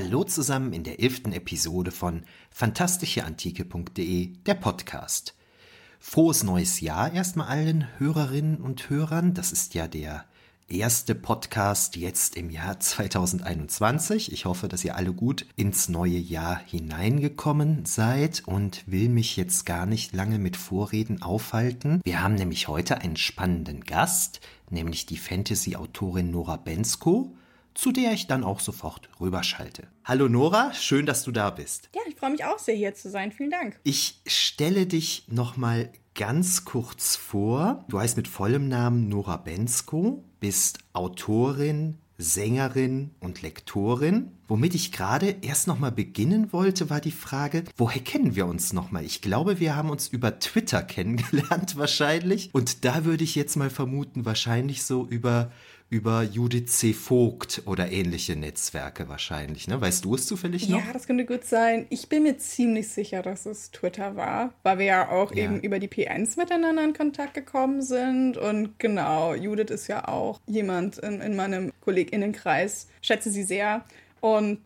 Hallo zusammen in der elften Episode von fantastischeantike.de, der Podcast. Frohes neues Jahr erstmal allen Hörerinnen und Hörern. Das ist ja der erste Podcast jetzt im Jahr 2021. Ich hoffe, dass ihr alle gut ins neue Jahr hineingekommen seid und will mich jetzt gar nicht lange mit Vorreden aufhalten. Wir haben nämlich heute einen spannenden Gast, nämlich die Fantasy-Autorin Nora Bensko zu der ich dann auch sofort rüberschalte. Hallo Nora, schön, dass du da bist. Ja, ich freue mich auch sehr hier zu sein. Vielen Dank. Ich stelle dich nochmal ganz kurz vor. Du heißt mit vollem Namen Nora Bensko, bist Autorin, Sängerin und Lektorin. Womit ich gerade erst nochmal beginnen wollte, war die Frage, woher kennen wir uns nochmal? Ich glaube, wir haben uns über Twitter kennengelernt wahrscheinlich. Und da würde ich jetzt mal vermuten, wahrscheinlich so über über Judith C. Vogt oder ähnliche Netzwerke wahrscheinlich. Ne? Weißt du es zufällig noch? Ja, das könnte gut sein. Ich bin mir ziemlich sicher, dass es Twitter war, weil wir ja auch ja. eben über die P1 miteinander in Kontakt gekommen sind. Und genau, Judith ist ja auch jemand in, in meinem KollegInnenkreis. Schätze sie sehr. Und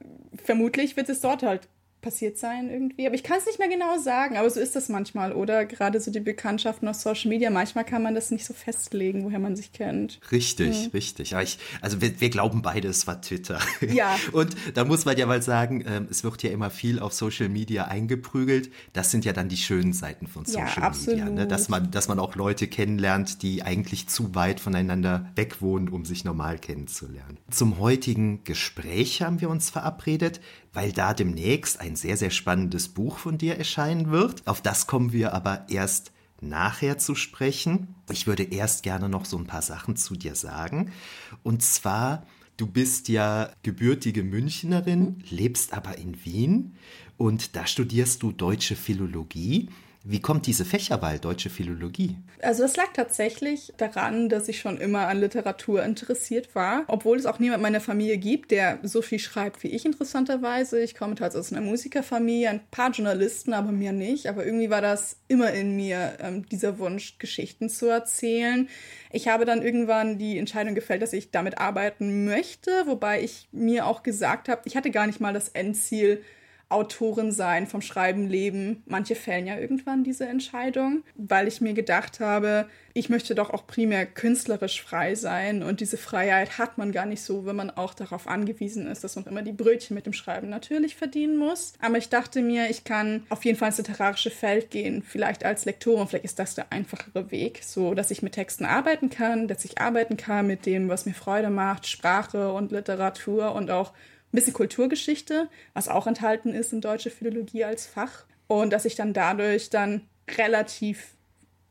vermutlich wird es dort halt passiert sein irgendwie. Aber ich kann es nicht mehr genau sagen, aber so ist das manchmal, oder? Gerade so die Bekanntschaften auf Social Media, manchmal kann man das nicht so festlegen, woher man sich kennt. Richtig, mhm. richtig. Aber ich, also wir, wir, glauben beide, es war Twitter. Ja. Und da muss man ja mal sagen, ähm, es wird ja immer viel auf Social Media eingeprügelt. Das sind ja dann die schönen Seiten von Social ja, Media. Ne? Dass, man, dass man auch Leute kennenlernt, die eigentlich zu weit voneinander weg wohnen, um sich normal kennenzulernen. Zum heutigen Gespräch haben wir uns verabredet weil da demnächst ein sehr, sehr spannendes Buch von dir erscheinen wird. Auf das kommen wir aber erst nachher zu sprechen. Ich würde erst gerne noch so ein paar Sachen zu dir sagen. Und zwar, du bist ja gebürtige Münchnerin, lebst aber in Wien und da studierst du deutsche Philologie. Wie kommt diese Fächerwahl deutsche Philologie? Also das lag tatsächlich daran, dass ich schon immer an Literatur interessiert war, obwohl es auch niemand in meiner Familie gibt, der so viel schreibt wie ich interessanterweise. Ich komme tatsächlich aus einer Musikerfamilie, ein paar Journalisten, aber mir nicht. Aber irgendwie war das immer in mir, ähm, dieser Wunsch, Geschichten zu erzählen. Ich habe dann irgendwann die Entscheidung gefällt, dass ich damit arbeiten möchte, wobei ich mir auch gesagt habe, ich hatte gar nicht mal das Endziel, Autorin sein, vom Schreiben leben. Manche fällen ja irgendwann diese Entscheidung, weil ich mir gedacht habe, ich möchte doch auch primär künstlerisch frei sein und diese Freiheit hat man gar nicht so, wenn man auch darauf angewiesen ist, dass man immer die Brötchen mit dem Schreiben natürlich verdienen muss. Aber ich dachte mir, ich kann auf jeden Fall ins literarische Feld gehen, vielleicht als Lektorin, vielleicht ist das der einfachere Weg, so dass ich mit Texten arbeiten kann, dass ich arbeiten kann mit dem, was mir Freude macht, Sprache und Literatur und auch ein bisschen Kulturgeschichte, was auch enthalten ist in deutsche Philologie als Fach. Und dass ich dann dadurch dann relativ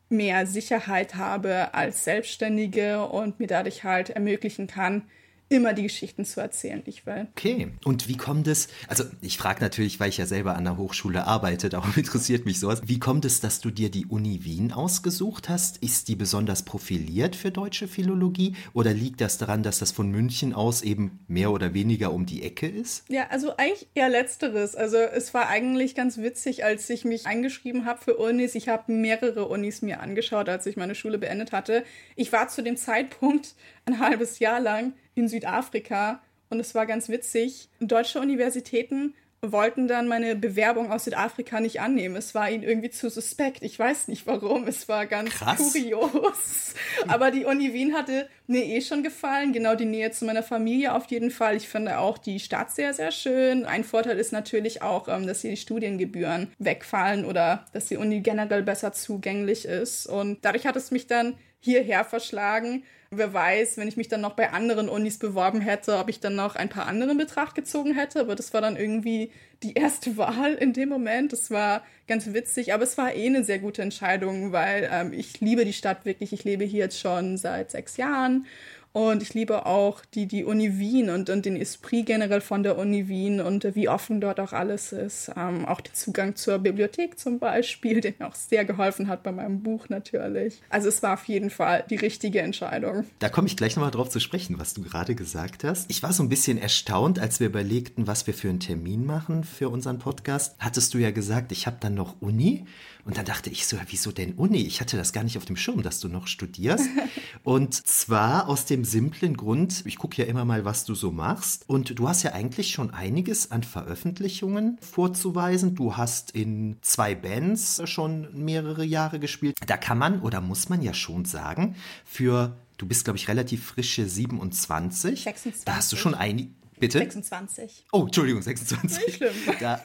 mehr Sicherheit habe als Selbstständige und mir dadurch halt ermöglichen kann, immer die Geschichten zu erzählen, ich will. Okay. Und wie kommt es, also ich frage natürlich, weil ich ja selber an der Hochschule arbeite, darum interessiert mich sowas. Wie kommt es, dass du dir die Uni Wien ausgesucht hast? Ist die besonders profiliert für deutsche Philologie oder liegt das daran, dass das von München aus eben mehr oder weniger um die Ecke ist? Ja, also eigentlich eher letzteres. Also es war eigentlich ganz witzig, als ich mich eingeschrieben habe für Unis. Ich habe mehrere Unis mir angeschaut, als ich meine Schule beendet hatte. Ich war zu dem Zeitpunkt ein halbes Jahr lang in Südafrika und es war ganz witzig. Deutsche Universitäten wollten dann meine Bewerbung aus Südafrika nicht annehmen. Es war ihnen irgendwie zu suspekt. Ich weiß nicht warum. Es war ganz Krass. kurios. Aber die Uni Wien hatte mir eh schon gefallen. Genau die Nähe zu meiner Familie auf jeden Fall. Ich finde auch die Stadt sehr, sehr schön. Ein Vorteil ist natürlich auch, ähm, dass hier die Studiengebühren wegfallen oder dass die Uni generell besser zugänglich ist. Und dadurch hat es mich dann hierher verschlagen. Wer weiß, wenn ich mich dann noch bei anderen Unis beworben hätte, ob ich dann noch ein paar andere in Betracht gezogen hätte. Aber das war dann irgendwie die erste Wahl in dem Moment. Das war ganz witzig, aber es war eh eine sehr gute Entscheidung, weil ähm, ich liebe die Stadt wirklich. Ich lebe hier jetzt schon seit sechs Jahren und ich liebe auch die, die Uni Wien und, und den Esprit generell von der Uni Wien und wie offen dort auch alles ist. Ähm, auch den Zugang zur Bibliothek zum Beispiel, der mir auch sehr geholfen hat bei meinem Buch natürlich. Also es war auf jeden Fall die richtige Entscheidung. Da komme ich gleich nochmal drauf zu sprechen, was du gerade gesagt hast. Ich war so ein bisschen erstaunt, als wir überlegten, was wir für einen Termin machen für unseren Podcast. Hattest du ja gesagt, ich habe dann noch Uni. Und dann dachte ich so, wieso denn Uni? Ich hatte das gar nicht auf dem Schirm, dass du noch studierst. und zwar aus dem dem simplen Grund, ich gucke ja immer mal, was du so machst. Und du hast ja eigentlich schon einiges an Veröffentlichungen vorzuweisen. Du hast in zwei Bands schon mehrere Jahre gespielt. Da kann man oder muss man ja schon sagen, für Du bist, glaube ich, relativ frische 27. 26. Da hast du schon einige. Bitte? 26. Oh, Entschuldigung, 26. Nicht schlimm. Da,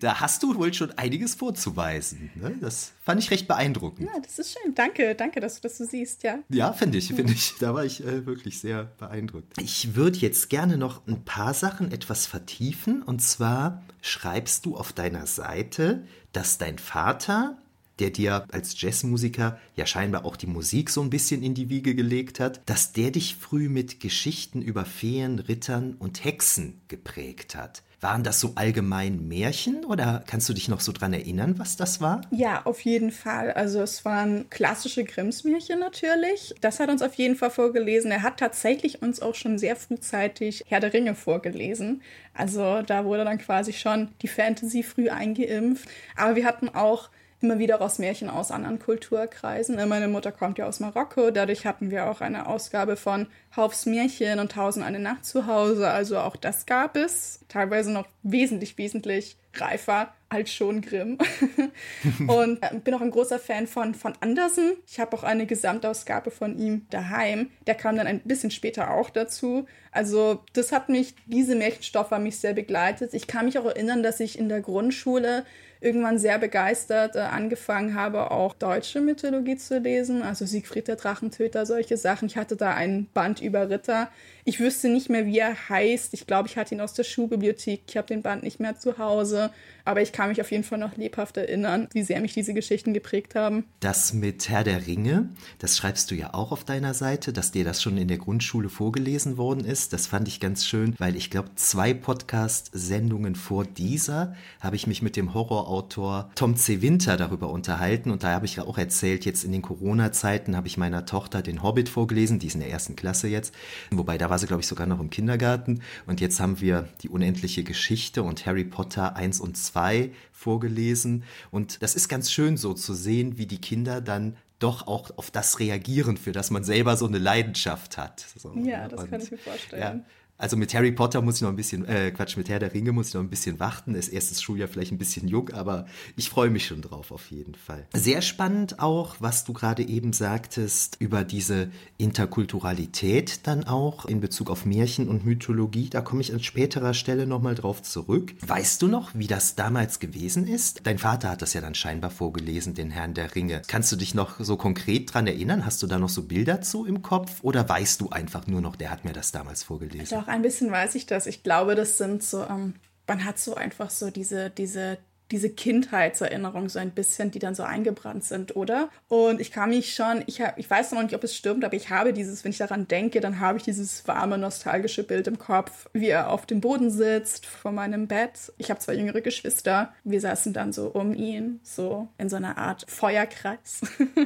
da hast du wohl schon einiges vorzuweisen. Ne? Das fand ich recht beeindruckend. Ja, das ist schön. Danke, danke, dass du das so siehst, ja. Ja, finde ich, finde ich. Da war ich äh, wirklich sehr beeindruckt. Ich würde jetzt gerne noch ein paar Sachen etwas vertiefen. Und zwar schreibst du auf deiner Seite, dass dein Vater der dir als Jazzmusiker ja scheinbar auch die Musik so ein bisschen in die Wiege gelegt hat, dass der dich früh mit Geschichten über Feen, Rittern und Hexen geprägt hat. Waren das so allgemein Märchen oder kannst du dich noch so dran erinnern, was das war? Ja, auf jeden Fall. Also es waren klassische Grimms-Märchen natürlich. Das hat uns auf jeden Fall vorgelesen. Er hat tatsächlich uns auch schon sehr frühzeitig Herr der Ringe vorgelesen. Also da wurde dann quasi schon die Fantasy früh eingeimpft. Aber wir hatten auch immer wieder aus Märchen aus anderen Kulturkreisen. Meine Mutter kommt ja aus Marokko, dadurch hatten wir auch eine Ausgabe von Haufs Märchen und Tausend eine Nacht zu Hause. Also auch das gab es, teilweise noch wesentlich, wesentlich reifer als schon Grimm. und äh, bin auch ein großer Fan von, von Andersen. Ich habe auch eine Gesamtausgabe von ihm daheim. Der kam dann ein bisschen später auch dazu. Also das hat mich, diese Märchenstoffe haben mich sehr begleitet. Ich kann mich auch erinnern, dass ich in der Grundschule irgendwann sehr begeistert äh, angefangen habe, auch deutsche Mythologie zu lesen, also Siegfried der Drachentöter, solche Sachen. Ich hatte da ein Band über Ritter. Ich wüsste nicht mehr, wie er heißt. Ich glaube, ich hatte ihn aus der Schulbibliothek. Ich habe den Band nicht mehr zu Hause. Aber ich kann mich auf jeden Fall noch lebhaft erinnern, wie sehr mich diese Geschichten geprägt haben. Das mit Herr der Ringe, das schreibst du ja auch auf deiner Seite, dass dir das schon in der Grundschule vorgelesen worden ist. Das fand ich ganz schön, weil ich glaube, zwei Podcast-Sendungen vor dieser habe ich mich mit dem Horrorautor Tom C. Winter darüber unterhalten. Und da habe ich auch erzählt, jetzt in den Corona-Zeiten habe ich meiner Tochter den Hobbit vorgelesen, die ist in der ersten Klasse jetzt. Wobei da war sie, glaube ich, sogar noch im Kindergarten. Und jetzt haben wir die unendliche Geschichte und Harry Potter 1 und 2 2 vorgelesen. Und das ist ganz schön so zu sehen, wie die Kinder dann doch auch auf das reagieren, für das man selber so eine Leidenschaft hat. So, ja, das und, kann ich mir vorstellen. Ja, also mit Harry Potter muss ich noch ein bisschen, äh, Quatsch, mit Herr der Ringe muss ich noch ein bisschen warten. Das erstes Schuljahr vielleicht ein bisschen jung, aber ich freue mich schon drauf auf jeden Fall. Sehr spannend auch, was du gerade eben sagtest über diese Interkulturalität dann auch in Bezug auf Märchen und Mythologie. Da komme ich an späterer Stelle nochmal drauf zurück. Weißt du noch, wie das damals gewesen ist? Dein Vater hat das ja dann scheinbar vorgelesen, den Herrn der Ringe. Kannst du dich noch so konkret dran erinnern? Hast du da noch so Bilder zu im Kopf oder weißt du einfach nur noch, der hat mir das damals vorgelesen? Doch, ein bisschen weiß ich das. Ich glaube, das sind so, ähm, man hat so einfach so diese, diese diese Kindheitserinnerungen so ein bisschen, die dann so eingebrannt sind, oder? Und ich kann mich schon, ich, hab, ich weiß noch nicht, ob es stimmt, aber ich habe dieses, wenn ich daran denke, dann habe ich dieses warme, nostalgische Bild im Kopf, wie er auf dem Boden sitzt, vor meinem Bett. Ich habe zwei jüngere Geschwister. Wir saßen dann so um ihn, so in so einer Art Feuerkreis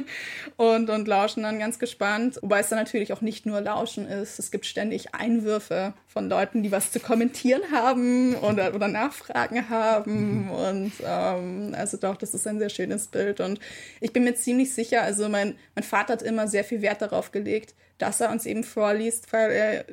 und, und lauschen dann ganz gespannt. Wobei es dann natürlich auch nicht nur Lauschen ist. Es gibt ständig Einwürfe von Leuten, die was zu kommentieren haben oder, oder Nachfragen haben und ähm, also doch, das ist ein sehr schönes Bild. Und ich bin mir ziemlich sicher, also mein, mein Vater hat immer sehr viel Wert darauf gelegt, dass er uns eben vorliest, weil er,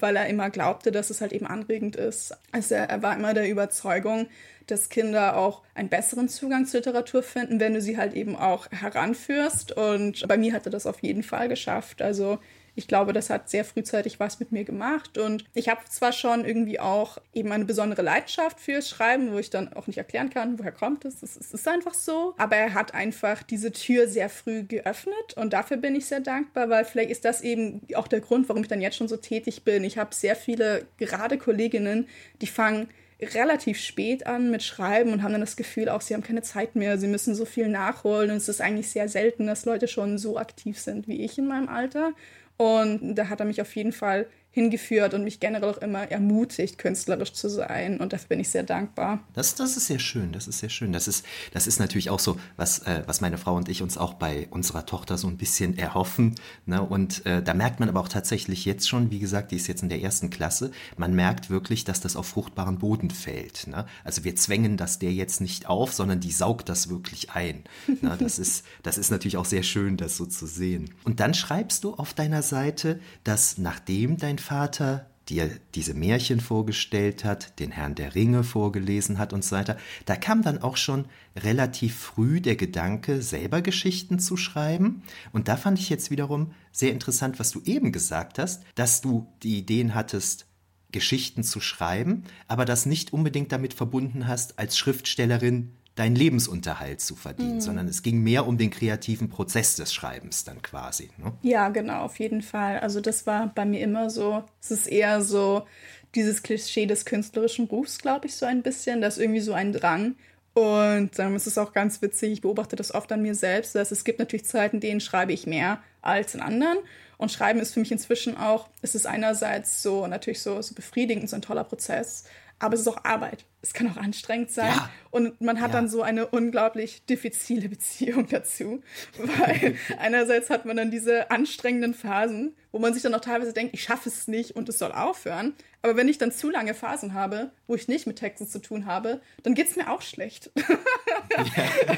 weil er immer glaubte, dass es halt eben anregend ist. Also er, er war immer der Überzeugung, dass Kinder auch einen besseren Zugang zur Literatur finden, wenn du sie halt eben auch heranführst. Und bei mir hat er das auf jeden Fall geschafft. Also ich glaube, das hat sehr frühzeitig was mit mir gemacht. Und ich habe zwar schon irgendwie auch eben eine besondere Leidenschaft fürs Schreiben, wo ich dann auch nicht erklären kann, woher kommt es. Es ist einfach so. Aber er hat einfach diese Tür sehr früh geöffnet und dafür bin ich sehr dankbar, weil vielleicht ist das eben auch der Grund, warum ich dann jetzt schon so tätig bin. Ich habe sehr viele, gerade Kolleginnen, die fangen relativ spät an mit Schreiben und haben dann das Gefühl auch, sie haben keine Zeit mehr, sie müssen so viel nachholen und es ist eigentlich sehr selten, dass Leute schon so aktiv sind wie ich in meinem Alter. Und da hat er mich auf jeden Fall hingeführt und mich generell auch immer ermutigt, künstlerisch zu sein. Und dafür bin ich sehr dankbar. Das, das ist sehr schön, das ist sehr schön. Das ist, das ist natürlich auch so, was, äh, was meine Frau und ich uns auch bei unserer Tochter so ein bisschen erhoffen. Ne? Und äh, da merkt man aber auch tatsächlich jetzt schon, wie gesagt, die ist jetzt in der ersten Klasse, man merkt wirklich, dass das auf fruchtbaren Boden fällt. Ne? Also wir zwängen das der jetzt nicht auf, sondern die saugt das wirklich ein. Ne? Das, ist, das ist natürlich auch sehr schön, das so zu sehen. Und dann schreibst du auf deiner Seite, dass nachdem dein Vater dir diese Märchen vorgestellt hat, den Herrn der Ringe vorgelesen hat und so weiter, da kam dann auch schon relativ früh der Gedanke, selber Geschichten zu schreiben. Und da fand ich jetzt wiederum sehr interessant, was du eben gesagt hast, dass du die Ideen hattest, Geschichten zu schreiben, aber das nicht unbedingt damit verbunden hast, als Schriftstellerin deinen Lebensunterhalt zu verdienen, mhm. sondern es ging mehr um den kreativen Prozess des Schreibens dann quasi. Ne? Ja, genau, auf jeden Fall. Also das war bei mir immer so. Es ist eher so dieses Klischee des künstlerischen Berufs, glaube ich, so ein bisschen. Da ist irgendwie so ein Drang. Und ähm, es ist auch ganz witzig, ich beobachte das oft an mir selbst, dass es gibt natürlich Zeiten, in denen schreibe ich mehr als in anderen. Und Schreiben ist für mich inzwischen auch, es ist einerseits so natürlich so, so befriedigend, so ein toller Prozess, aber es ist auch Arbeit. Es kann auch anstrengend sein. Ja. Und man hat ja. dann so eine unglaublich diffizile Beziehung dazu. Weil einerseits hat man dann diese anstrengenden Phasen, wo man sich dann auch teilweise denkt, ich schaffe es nicht und es soll aufhören. Aber wenn ich dann zu lange Phasen habe, wo ich nicht mit Texten zu tun habe, dann geht es mir auch schlecht.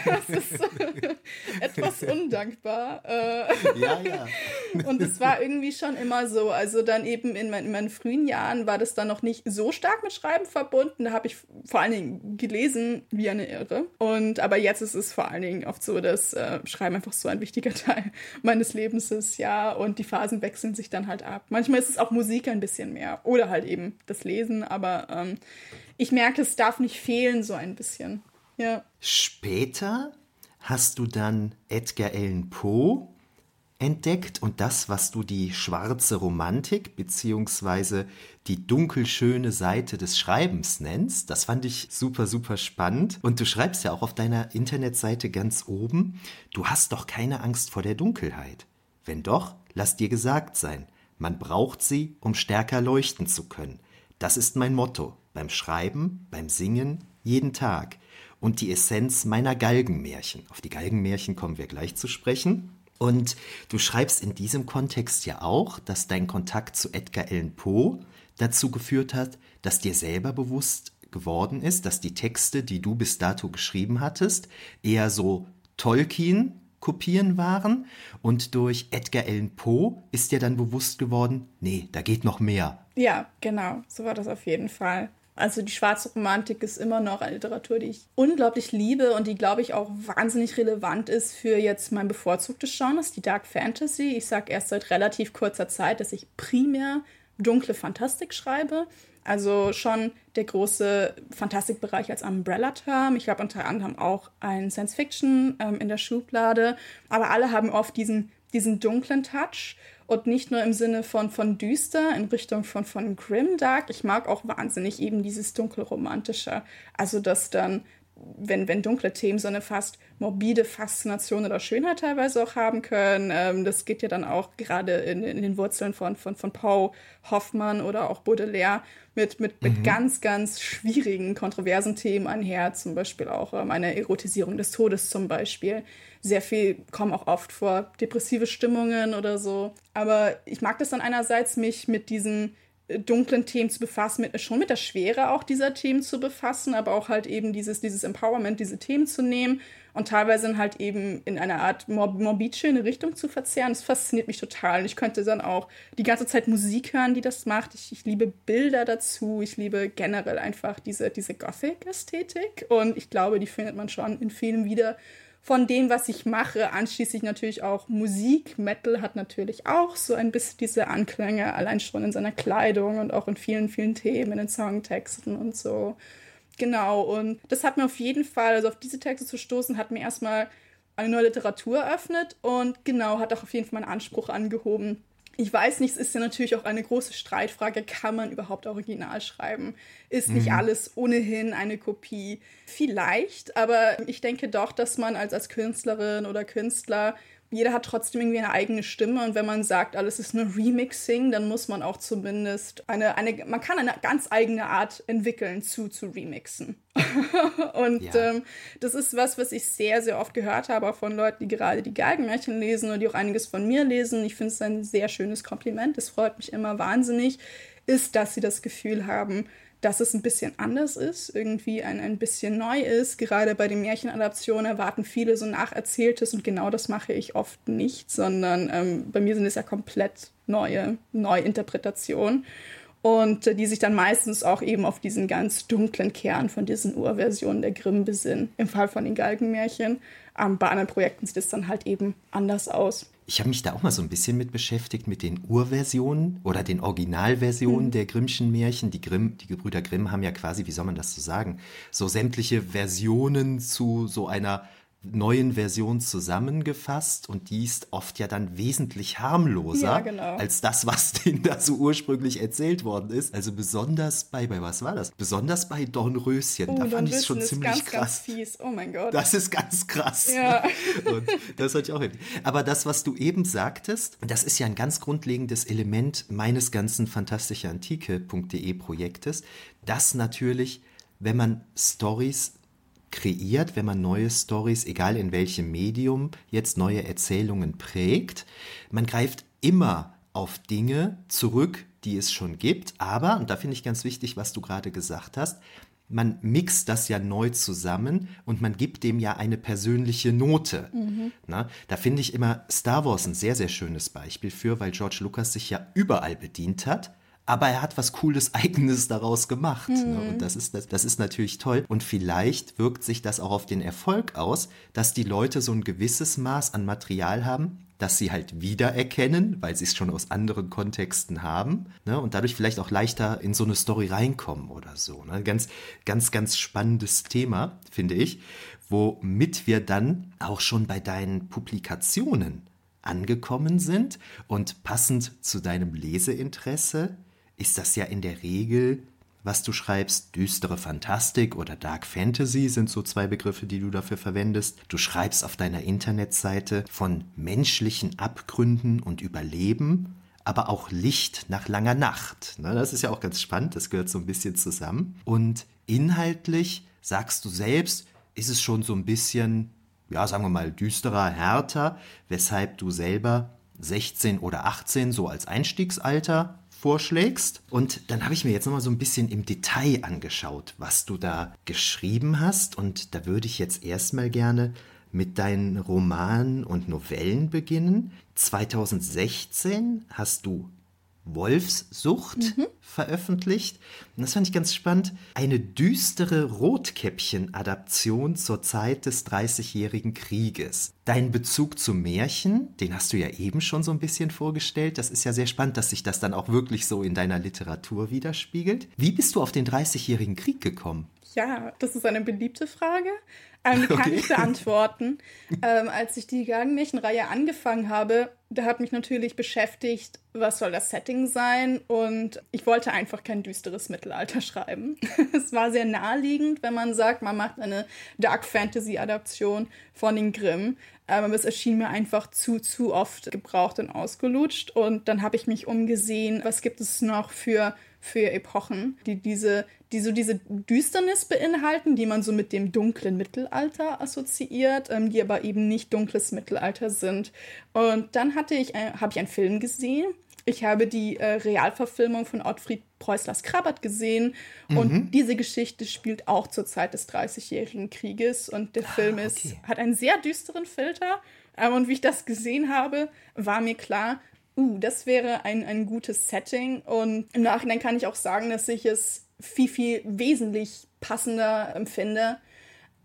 Das ist etwas undankbar. Äh. ja, ja. Und es war irgendwie schon immer so. Also dann eben in, mein, in meinen frühen Jahren war das dann noch nicht so stark mit Schreiben verbunden. Da habe ich vor allen Dingen gelesen wie eine Irre. Und aber jetzt ist es vor allen Dingen oft so, dass äh, Schreiben einfach so ein wichtiger Teil meines Lebens ist, ja. Und die Phasen wechseln sich dann halt ab. Manchmal ist es auch Musik ein bisschen mehr. Oder halt eben das Lesen, aber ähm, ich merke, es darf nicht fehlen, so ein bisschen. Ja. Später hast du dann Edgar Allan Poe entdeckt und das, was du die schwarze Romantik bzw. die dunkelschöne Seite des Schreibens nennst. Das fand ich super, super spannend. Und du schreibst ja auch auf deiner Internetseite ganz oben, du hast doch keine Angst vor der Dunkelheit. Wenn doch, lass dir gesagt sein, man braucht sie, um stärker leuchten zu können. Das ist mein Motto beim Schreiben, beim Singen, jeden Tag. Und die Essenz meiner Galgenmärchen. Auf die Galgenmärchen kommen wir gleich zu sprechen. Und du schreibst in diesem Kontext ja auch, dass dein Kontakt zu Edgar Allan Poe dazu geführt hat, dass dir selber bewusst geworden ist, dass die Texte, die du bis dato geschrieben hattest, eher so Tolkien Kopien waren und durch Edgar Allan Poe ist dir dann bewusst geworden, nee, da geht noch mehr. Ja, genau, so war das auf jeden Fall. Also die schwarze Romantik ist immer noch eine Literatur, die ich unglaublich liebe und die, glaube ich, auch wahnsinnig relevant ist für jetzt mein bevorzugtes Genre, die Dark Fantasy. Ich sage erst seit relativ kurzer Zeit, dass ich primär dunkle Fantastik schreibe. Also schon der große Fantastikbereich als Umbrella-Term. Ich habe unter anderem auch ein Science-Fiction ähm, in der Schublade. Aber alle haben oft diesen, diesen dunklen Touch. Und nicht nur im Sinne von, von düster in Richtung von, von grimdark. Ich mag auch wahnsinnig eben dieses dunkelromantische. Also, dass dann, wenn, wenn dunkle Themen so eine fast morbide Faszination oder Schönheit teilweise auch haben können. Ähm, das geht ja dann auch gerade in, in, den Wurzeln von, von, von Poe, Hoffmann oder auch Baudelaire mit, mit, mit mhm. ganz, ganz schwierigen, kontroversen Themen einher. Zum Beispiel auch ähm, eine Erotisierung des Todes zum Beispiel sehr viel, kommen auch oft vor depressive Stimmungen oder so. Aber ich mag das dann einerseits, mich mit diesen dunklen Themen zu befassen, mit, schon mit der Schwere auch dieser Themen zu befassen, aber auch halt eben dieses, dieses Empowerment, diese Themen zu nehmen und teilweise halt eben in einer Art morbid schöne Richtung zu verzehren. Das fasziniert mich total. Und ich könnte dann auch die ganze Zeit Musik hören, die das macht. Ich, ich liebe Bilder dazu. Ich liebe generell einfach diese, diese Gothic-Ästhetik. Und ich glaube, die findet man schon in vielen wieder von dem, was ich mache, anschließend natürlich auch Musik. Metal hat natürlich auch so ein bisschen diese Anklänge, allein schon in seiner Kleidung und auch in vielen, vielen Themen, in den Songtexten und so. Genau, und das hat mir auf jeden Fall, also auf diese Texte zu stoßen, hat mir erstmal eine neue Literatur eröffnet und genau, hat auch auf jeden Fall meinen Anspruch angehoben, ich weiß nicht, es ist ja natürlich auch eine große Streitfrage, kann man überhaupt original schreiben? Ist nicht mhm. alles ohnehin eine Kopie? Vielleicht, aber ich denke doch, dass man als, als Künstlerin oder Künstler jeder hat trotzdem irgendwie eine eigene Stimme und wenn man sagt, alles ist nur Remixing, dann muss man auch zumindest eine, eine man kann eine ganz eigene Art entwickeln zu, zu remixen. und ja. ähm, das ist was, was ich sehr, sehr oft gehört habe, auch von Leuten, die gerade die Galgenmärchen lesen und die auch einiges von mir lesen. Ich finde es ein sehr schönes Kompliment. Das freut mich immer wahnsinnig, ist, dass sie das Gefühl haben, dass es ein bisschen anders ist, irgendwie ein, ein bisschen neu ist. Gerade bei den Märchenadaptionen erwarten viele so Nacherzähltes und genau das mache ich oft nicht, sondern ähm, bei mir sind es ja komplett neue Neuinterpretationen und äh, die sich dann meistens auch eben auf diesen ganz dunklen Kern von diesen Urversionen der Grimm besinnen. Im Fall von den Galgenmärchen. Ähm, bei anderen Projekten sieht es dann halt eben anders aus. Ich habe mich da auch mal so ein bisschen mit beschäftigt, mit den Urversionen oder den Originalversionen mhm. der Grimmschen Märchen. Die Grimm, die Gebrüder Grimm haben ja quasi, wie soll man das so sagen, so sämtliche Versionen zu so einer neuen Version zusammengefasst und die ist oft ja dann wesentlich harmloser ja, genau. als das, was denen da so ursprünglich erzählt worden ist. Also besonders bei, bei was war das? Besonders bei Dornröschen, oh, da fand ich es schon ziemlich ganz, krass. Ganz fies. Oh mein Gott. Das ist ganz krass. Ja. und das hatte ich auch hin. Aber das, was du eben sagtest, das ist ja ein ganz grundlegendes Element meines ganzen fantastischeantike.de Projektes, dass natürlich, wenn man Stories kreiert, wenn man neue Stories, egal in welchem Medium, jetzt neue Erzählungen prägt. Man greift immer auf Dinge zurück, die es schon gibt, aber, und da finde ich ganz wichtig, was du gerade gesagt hast, man mixt das ja neu zusammen und man gibt dem ja eine persönliche Note. Mhm. Na, da finde ich immer Star Wars ein sehr, sehr schönes Beispiel für, weil George Lucas sich ja überall bedient hat aber er hat was Cooles Eigenes daraus gemacht. Mhm. Ne? Und das ist, das, das ist natürlich toll. Und vielleicht wirkt sich das auch auf den Erfolg aus, dass die Leute so ein gewisses Maß an Material haben, das sie halt wiedererkennen, weil sie es schon aus anderen Kontexten haben ne? und dadurch vielleicht auch leichter in so eine Story reinkommen oder so. Ne? Ganz, ganz, ganz spannendes Thema, finde ich, womit wir dann auch schon bei deinen Publikationen angekommen sind und passend zu deinem Leseinteresse ist das ja in der Regel, was du schreibst, düstere Fantastik oder Dark Fantasy sind so zwei Begriffe, die du dafür verwendest. Du schreibst auf deiner Internetseite von menschlichen Abgründen und Überleben, aber auch Licht nach langer Nacht. Das ist ja auch ganz spannend, das gehört so ein bisschen zusammen. Und inhaltlich sagst du selbst, ist es schon so ein bisschen, ja, sagen wir mal, düsterer, härter, weshalb du selber 16 oder 18 so als Einstiegsalter vorschlägst. Und dann habe ich mir jetzt nochmal so ein bisschen im Detail angeschaut, was du da geschrieben hast. Und da würde ich jetzt erstmal gerne mit deinen Romanen und Novellen beginnen. 2016 hast du Wolfssucht mhm. veröffentlicht. Und das fand ich ganz spannend. Eine düstere Rotkäppchen-Adaption zur Zeit des Dreißigjährigen Krieges. Dein Bezug zum Märchen, den hast du ja eben schon so ein bisschen vorgestellt. Das ist ja sehr spannend, dass sich das dann auch wirklich so in deiner Literatur widerspiegelt. Wie bist du auf den Dreißigjährigen Krieg gekommen? Ja, das ist eine beliebte Frage. Ähm, kann okay. ich beantworten. ähm, als ich die Gangmärchenreihe angefangen habe, da hat mich natürlich beschäftigt, was soll das Setting sein? Und ich wollte einfach kein düsteres Mittelalter schreiben. es war sehr naheliegend, wenn man sagt, man macht eine Dark Fantasy Adaption von den Grimm. Aber es erschien mir einfach zu, zu oft gebraucht und ausgelutscht. Und dann habe ich mich umgesehen, was gibt es noch für für Epochen, die diese, die so diese Düsternis beinhalten, die man so mit dem dunklen Mittelalter assoziiert, ähm, die aber eben nicht dunkles Mittelalter sind. Und dann hatte ich, äh, habe ich einen Film gesehen. Ich habe die äh, Realverfilmung von Ottfried Preußlers Krabbert gesehen mhm. und diese Geschichte spielt auch zur Zeit des Dreißigjährigen Krieges und der ah, Film ist, okay. hat einen sehr düsteren Filter. Ähm, und wie ich das gesehen habe, war mir klar, uh, das wäre ein, ein gutes Setting. Und im Nachhinein kann ich auch sagen, dass ich es viel, viel wesentlich passender empfinde,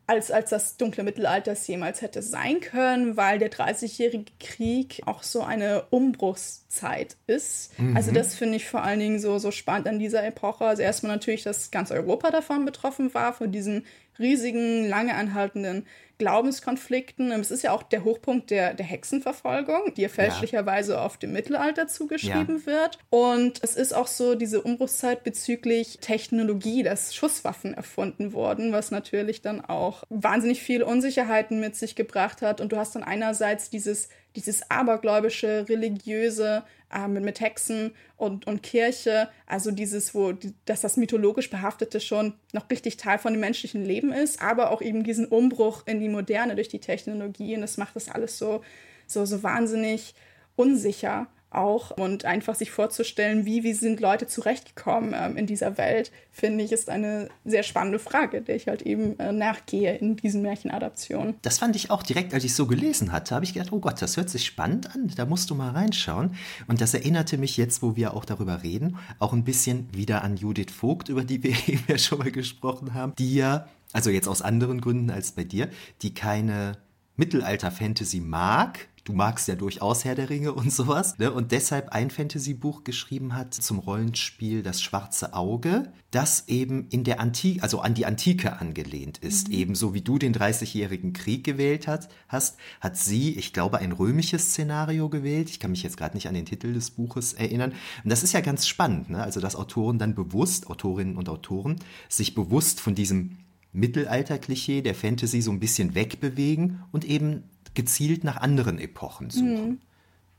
als, als das dunkle Mittelalter es jemals hätte sein können, weil der 30-jährige Krieg auch so eine Umbruchszeit ist. Mhm. Also das finde ich vor allen Dingen so, so spannend an dieser Epoche. Also erstmal natürlich, dass ganz Europa davon betroffen war, von diesen riesigen, lange anhaltenden Glaubenskonflikten. Es ist ja auch der Hochpunkt der, der Hexenverfolgung, die ja fälschlicherweise ja. auf dem Mittelalter zugeschrieben ja. wird. Und es ist auch so diese Umbruchszeit bezüglich Technologie, dass Schusswaffen erfunden wurden, was natürlich dann auch wahnsinnig viele Unsicherheiten mit sich gebracht hat. Und du hast dann einerseits dieses dieses abergläubische, religiöse äh, mit, mit Hexen und, und Kirche, also dieses, wo, dass das mythologisch Behaftete schon noch richtig Teil von dem menschlichen Leben ist, aber auch eben diesen Umbruch in die Moderne durch die Technologie. Und das macht das alles so, so, so wahnsinnig unsicher auch und einfach sich vorzustellen, wie, wie sind Leute zurechtgekommen ähm, in dieser Welt, finde ich, ist eine sehr spannende Frage, der ich halt eben äh, nachgehe in diesen Märchenadaptionen. Das fand ich auch direkt, als ich so gelesen hatte, habe ich gedacht, oh Gott, das hört sich spannend an, da musst du mal reinschauen. Und das erinnerte mich jetzt, wo wir auch darüber reden, auch ein bisschen wieder an Judith Vogt, über die wir eben ja schon mal gesprochen haben, die ja, also jetzt aus anderen Gründen als bei dir, die keine Mittelalter-Fantasy mag, du magst ja durchaus Herr der Ringe und sowas, ne? und deshalb ein Fantasy-Buch geschrieben hat zum Rollenspiel Das Schwarze Auge, das eben in der Antike, also an die Antike angelehnt ist. Mhm. Ebenso wie du den 30-jährigen Krieg gewählt hat, hast, hat sie, ich glaube, ein römisches Szenario gewählt. Ich kann mich jetzt gerade nicht an den Titel des Buches erinnern. Und das ist ja ganz spannend, ne? also dass Autoren dann bewusst, Autorinnen und Autoren, sich bewusst von diesem Mittelalter-Klischee der Fantasy so ein bisschen wegbewegen und eben gezielt nach anderen Epochen suchen. Mhm.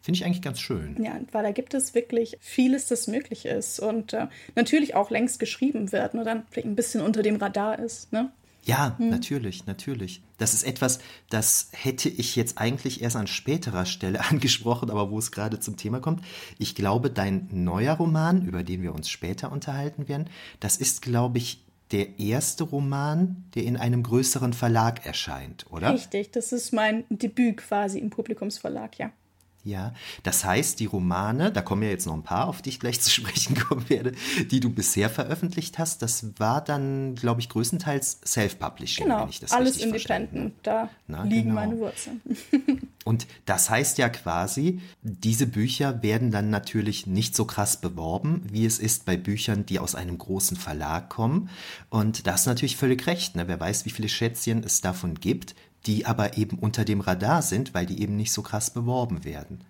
Finde ich eigentlich ganz schön. Ja, weil da gibt es wirklich vieles, das möglich ist und äh, natürlich auch längst geschrieben wird, nur dann vielleicht ein bisschen unter dem Radar ist. Ne? Ja, hm. natürlich, natürlich. Das ist etwas, das hätte ich jetzt eigentlich erst an späterer Stelle angesprochen, aber wo es gerade zum Thema kommt. Ich glaube, dein neuer Roman, über den wir uns später unterhalten werden, das ist, glaube ich, der erste Roman, der in einem größeren Verlag erscheint, oder? Richtig, das ist mein Debüt quasi im Publikumsverlag, ja. Ja, das heißt, die Romane, da kommen ja jetzt noch ein paar, auf die ich gleich zu sprechen kommen werde, die du bisher veröffentlicht hast, das war dann, glaube ich, größtenteils Self-Publishing, genau, wenn ich das alles independent, da Na, liegen genau. meine Wurzeln. Und das heißt ja quasi, diese Bücher werden dann natürlich nicht so krass beworben, wie es ist bei Büchern, die aus einem großen Verlag kommen. Und das ist natürlich völlig recht. Ne? Wer weiß, wie viele Schätzchen es davon gibt, die aber eben unter dem Radar sind, weil die eben nicht so krass beworben werden.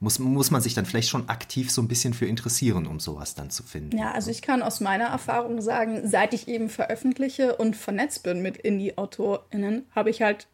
Muss, muss man sich dann vielleicht schon aktiv so ein bisschen für interessieren, um sowas dann zu finden. Ja, also ich kann aus meiner Erfahrung sagen, seit ich eben veröffentliche und vernetzt bin mit Indie-AutorInnen, habe ich halt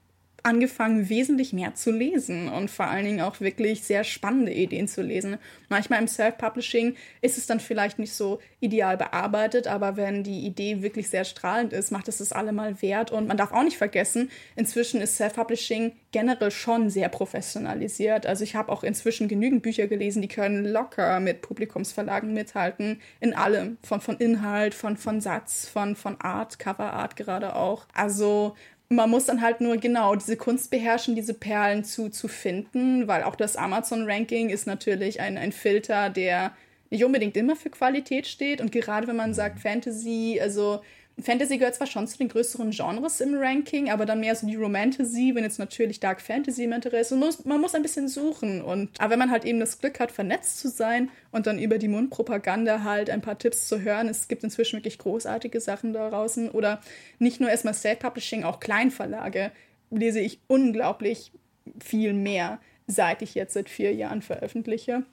angefangen, wesentlich mehr zu lesen und vor allen Dingen auch wirklich sehr spannende Ideen zu lesen. Manchmal im Self-Publishing ist es dann vielleicht nicht so ideal bearbeitet, aber wenn die Idee wirklich sehr strahlend ist, macht es das allemal wert. Und man darf auch nicht vergessen, inzwischen ist Self-Publishing generell schon sehr professionalisiert. Also ich habe auch inzwischen genügend Bücher gelesen, die können locker mit Publikumsverlagen mithalten, in allem, von, von Inhalt, von, von Satz, von, von Art, Coverart gerade auch. Also man muss dann halt nur genau diese Kunst beherrschen, diese Perlen zu, zu finden, weil auch das Amazon-Ranking ist natürlich ein, ein Filter, der nicht unbedingt immer für Qualität steht. Und gerade wenn man sagt Fantasy, also Fantasy gehört zwar schon zu den größeren Genres im Ranking, aber dann mehr so die Romantasy, wenn jetzt natürlich Dark Fantasy im Interesse. Muss, man muss ein bisschen suchen. Und, aber wenn man halt eben das Glück hat, vernetzt zu sein und dann über die Mundpropaganda halt ein paar Tipps zu hören, es gibt inzwischen wirklich großartige Sachen da draußen. Oder nicht nur erstmal Self-Publishing, auch Kleinverlage lese ich unglaublich viel mehr, seit ich jetzt seit vier Jahren veröffentliche.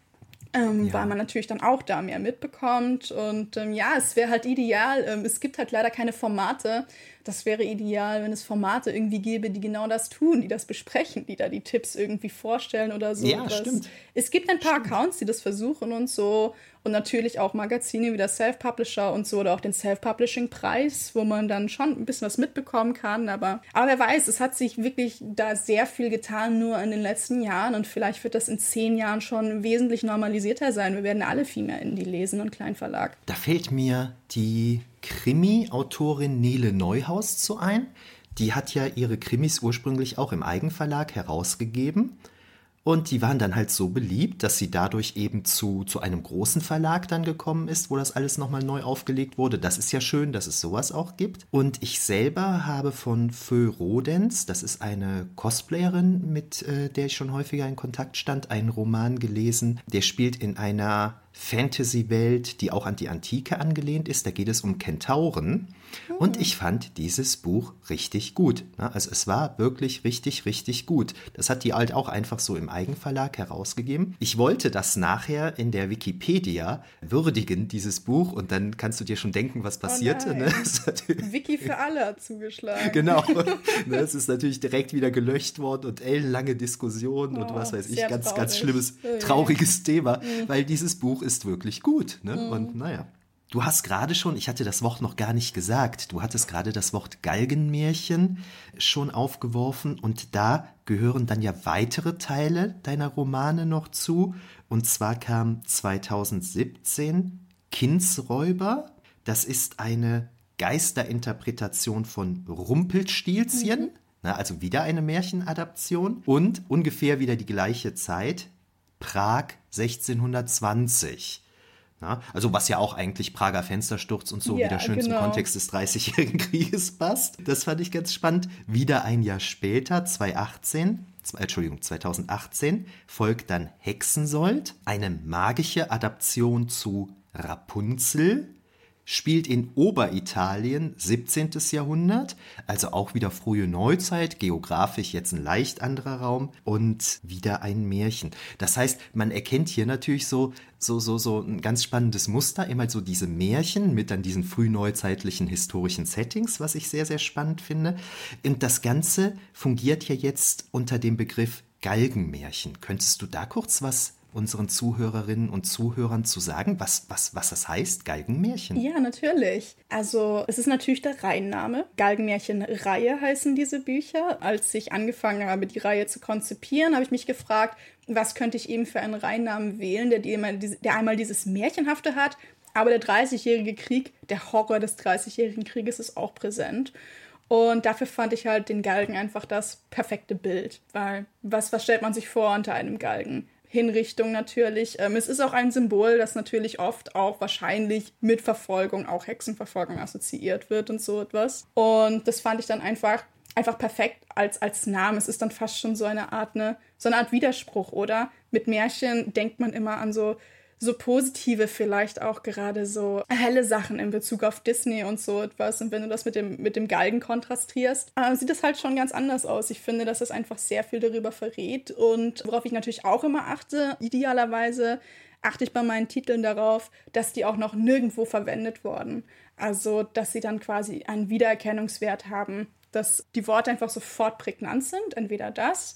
Ähm, ja. Weil man natürlich dann auch da mehr mitbekommt. Und ähm, ja, es wäre halt ideal. Ähm, es gibt halt leider keine Formate, das wäre ideal, wenn es Formate irgendwie gäbe, die genau das tun, die das besprechen, die da die Tipps irgendwie vorstellen oder so. Ja, stimmt. Es gibt ein paar stimmt. Accounts, die das versuchen und so. Und natürlich auch Magazine wie das Self-Publisher und so oder auch den Self-Publishing-Preis, wo man dann schon ein bisschen was mitbekommen kann. Aber, aber wer weiß, es hat sich wirklich da sehr viel getan, nur in den letzten Jahren. Und vielleicht wird das in zehn Jahren schon wesentlich normalisierter sein. Wir werden alle viel mehr in die lesen und Kleinverlag. Da fällt mir die Krimi-Autorin Nele Neuhaus zu ein. Die hat ja ihre Krimis ursprünglich auch im Eigenverlag herausgegeben. Und die waren dann halt so beliebt, dass sie dadurch eben zu, zu einem großen Verlag dann gekommen ist, wo das alles nochmal neu aufgelegt wurde. Das ist ja schön, dass es sowas auch gibt. Und ich selber habe von Fö Rodens, das ist eine Cosplayerin, mit äh, der ich schon häufiger in Kontakt stand, einen Roman gelesen. Der spielt in einer Fantasy-Welt, die auch an die Antike angelehnt ist. Da geht es um Kentauren. Und ich fand dieses Buch richtig gut. Also es war wirklich richtig, richtig gut. Das hat die Alt auch einfach so im Eigenverlag herausgegeben. Ich wollte das nachher in der Wikipedia würdigen, dieses Buch. Und dann kannst du dir schon denken, was passierte. Oh ne? Wiki für alle hat zugeschlagen. Genau. Ne, es ist natürlich direkt wieder gelöscht worden und ellenlange Diskussionen oh, und was weiß ich. Ganz, traurig. ganz schlimmes, oh trauriges Thema, mhm. weil dieses Buch ist wirklich gut. Ne? Mhm. Und naja. Du hast gerade schon, ich hatte das Wort noch gar nicht gesagt, du hattest gerade das Wort Galgenmärchen schon aufgeworfen und da gehören dann ja weitere Teile deiner Romane noch zu. Und zwar kam 2017 Kindsräuber. Das ist eine Geisterinterpretation von Rumpelstilzchen. Mhm. Na, also wieder eine Märchenadaption. Und ungefähr wieder die gleiche Zeit, Prag 1620. Ja, also was ja auch eigentlich Prager Fenstersturz und so ja, wieder schön genau. zum Kontext des Dreißigjährigen Krieges passt. Das fand ich ganz spannend. Wieder ein Jahr später, 2018, Entschuldigung, 2018, folgt dann Hexensold, eine magische Adaption zu Rapunzel spielt in Oberitalien 17. Jahrhundert, also auch wieder frühe Neuzeit, geografisch jetzt ein leicht anderer Raum und wieder ein Märchen. Das heißt, man erkennt hier natürlich so so so so ein ganz spannendes Muster, immer so diese Märchen mit dann diesen frühneuzeitlichen historischen Settings, was ich sehr sehr spannend finde. Und das ganze fungiert ja jetzt unter dem Begriff Galgenmärchen. Könntest du da kurz was unseren Zuhörerinnen und Zuhörern zu sagen, was, was, was das heißt, Galgenmärchen? Ja, natürlich. Also es ist natürlich der Reinname. Galgenmärchen-Reihe heißen diese Bücher. Als ich angefangen habe, die Reihe zu konzipieren, habe ich mich gefragt, was könnte ich eben für einen Reihennamen wählen, der, der einmal dieses Märchenhafte hat, aber der 30-jährige Krieg, der Horror des 30-jährigen Krieges ist auch präsent. Und dafür fand ich halt den Galgen einfach das perfekte Bild. Weil was, was stellt man sich vor unter einem Galgen? Hinrichtung natürlich. Ähm, es ist auch ein Symbol, das natürlich oft auch wahrscheinlich mit Verfolgung, auch Hexenverfolgung assoziiert wird und so etwas. Und das fand ich dann einfach einfach perfekt als, als Name. Es ist dann fast schon so eine Art, ne, so eine Art Widerspruch, oder? Mit Märchen denkt man immer an so so positive vielleicht auch gerade so helle Sachen in Bezug auf Disney und so etwas. Und wenn du das mit dem, mit dem Galgen kontrastierst, äh, sieht das halt schon ganz anders aus. Ich finde, dass das einfach sehr viel darüber verrät. Und worauf ich natürlich auch immer achte, idealerweise achte ich bei meinen Titeln darauf, dass die auch noch nirgendwo verwendet wurden. Also, dass sie dann quasi einen Wiedererkennungswert haben, dass die Worte einfach sofort prägnant sind. Entweder das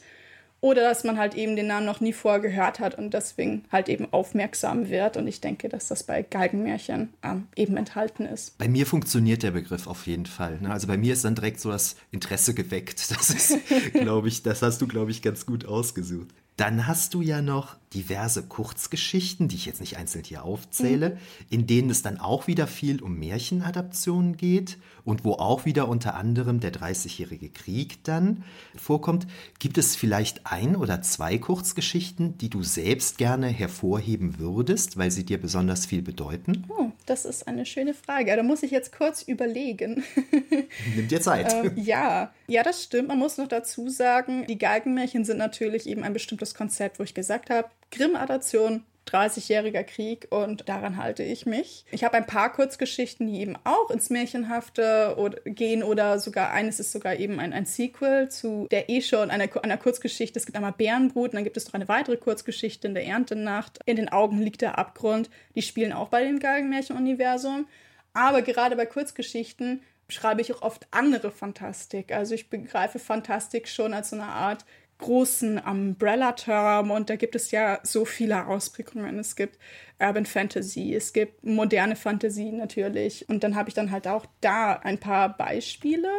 oder dass man halt eben den Namen noch nie vorher gehört hat und deswegen halt eben aufmerksam wird. Und ich denke, dass das bei Galgenmärchen ähm, eben enthalten ist. Bei mir funktioniert der Begriff auf jeden Fall. Ne? Also bei mir ist dann direkt so das Interesse geweckt. Das ist, glaube ich, das hast du, glaube ich, ganz gut ausgesucht. Dann hast du ja noch diverse Kurzgeschichten, die ich jetzt nicht einzeln hier aufzähle, mhm. in denen es dann auch wieder viel um Märchenadaptionen geht und wo auch wieder unter anderem der Dreißigjährige Krieg dann vorkommt. Gibt es vielleicht ein oder zwei Kurzgeschichten, die du selbst gerne hervorheben würdest, weil sie dir besonders viel bedeuten? Oh, das ist eine schöne Frage. Da muss ich jetzt kurz überlegen. Nimm dir Zeit. ähm, ja, ja, das stimmt. Man muss noch dazu sagen, die Galgenmärchen sind natürlich eben ein bestimmtes Konzept, wo ich gesagt habe, Grimm-Adaption 30-jähriger Krieg und daran halte ich mich. Ich habe ein paar Kurzgeschichten, die eben auch ins Märchenhafte gehen oder sogar eines ist sogar eben ein, ein Sequel zu der eh schon einer, einer Kurzgeschichte. Es gibt einmal Bärenbrut und dann gibt es noch eine weitere Kurzgeschichte in der Erntenacht. In den Augen liegt der Abgrund. Die spielen auch bei dem Galgenmärchen-Universum. Aber gerade bei Kurzgeschichten schreibe ich auch oft andere Fantastik. Also ich begreife Fantastik schon als so eine Art großen Umbrella-Term und da gibt es ja so viele Ausprägungen. Es gibt Urban Fantasy, es gibt moderne Fantasy natürlich und dann habe ich dann halt auch da ein paar Beispiele.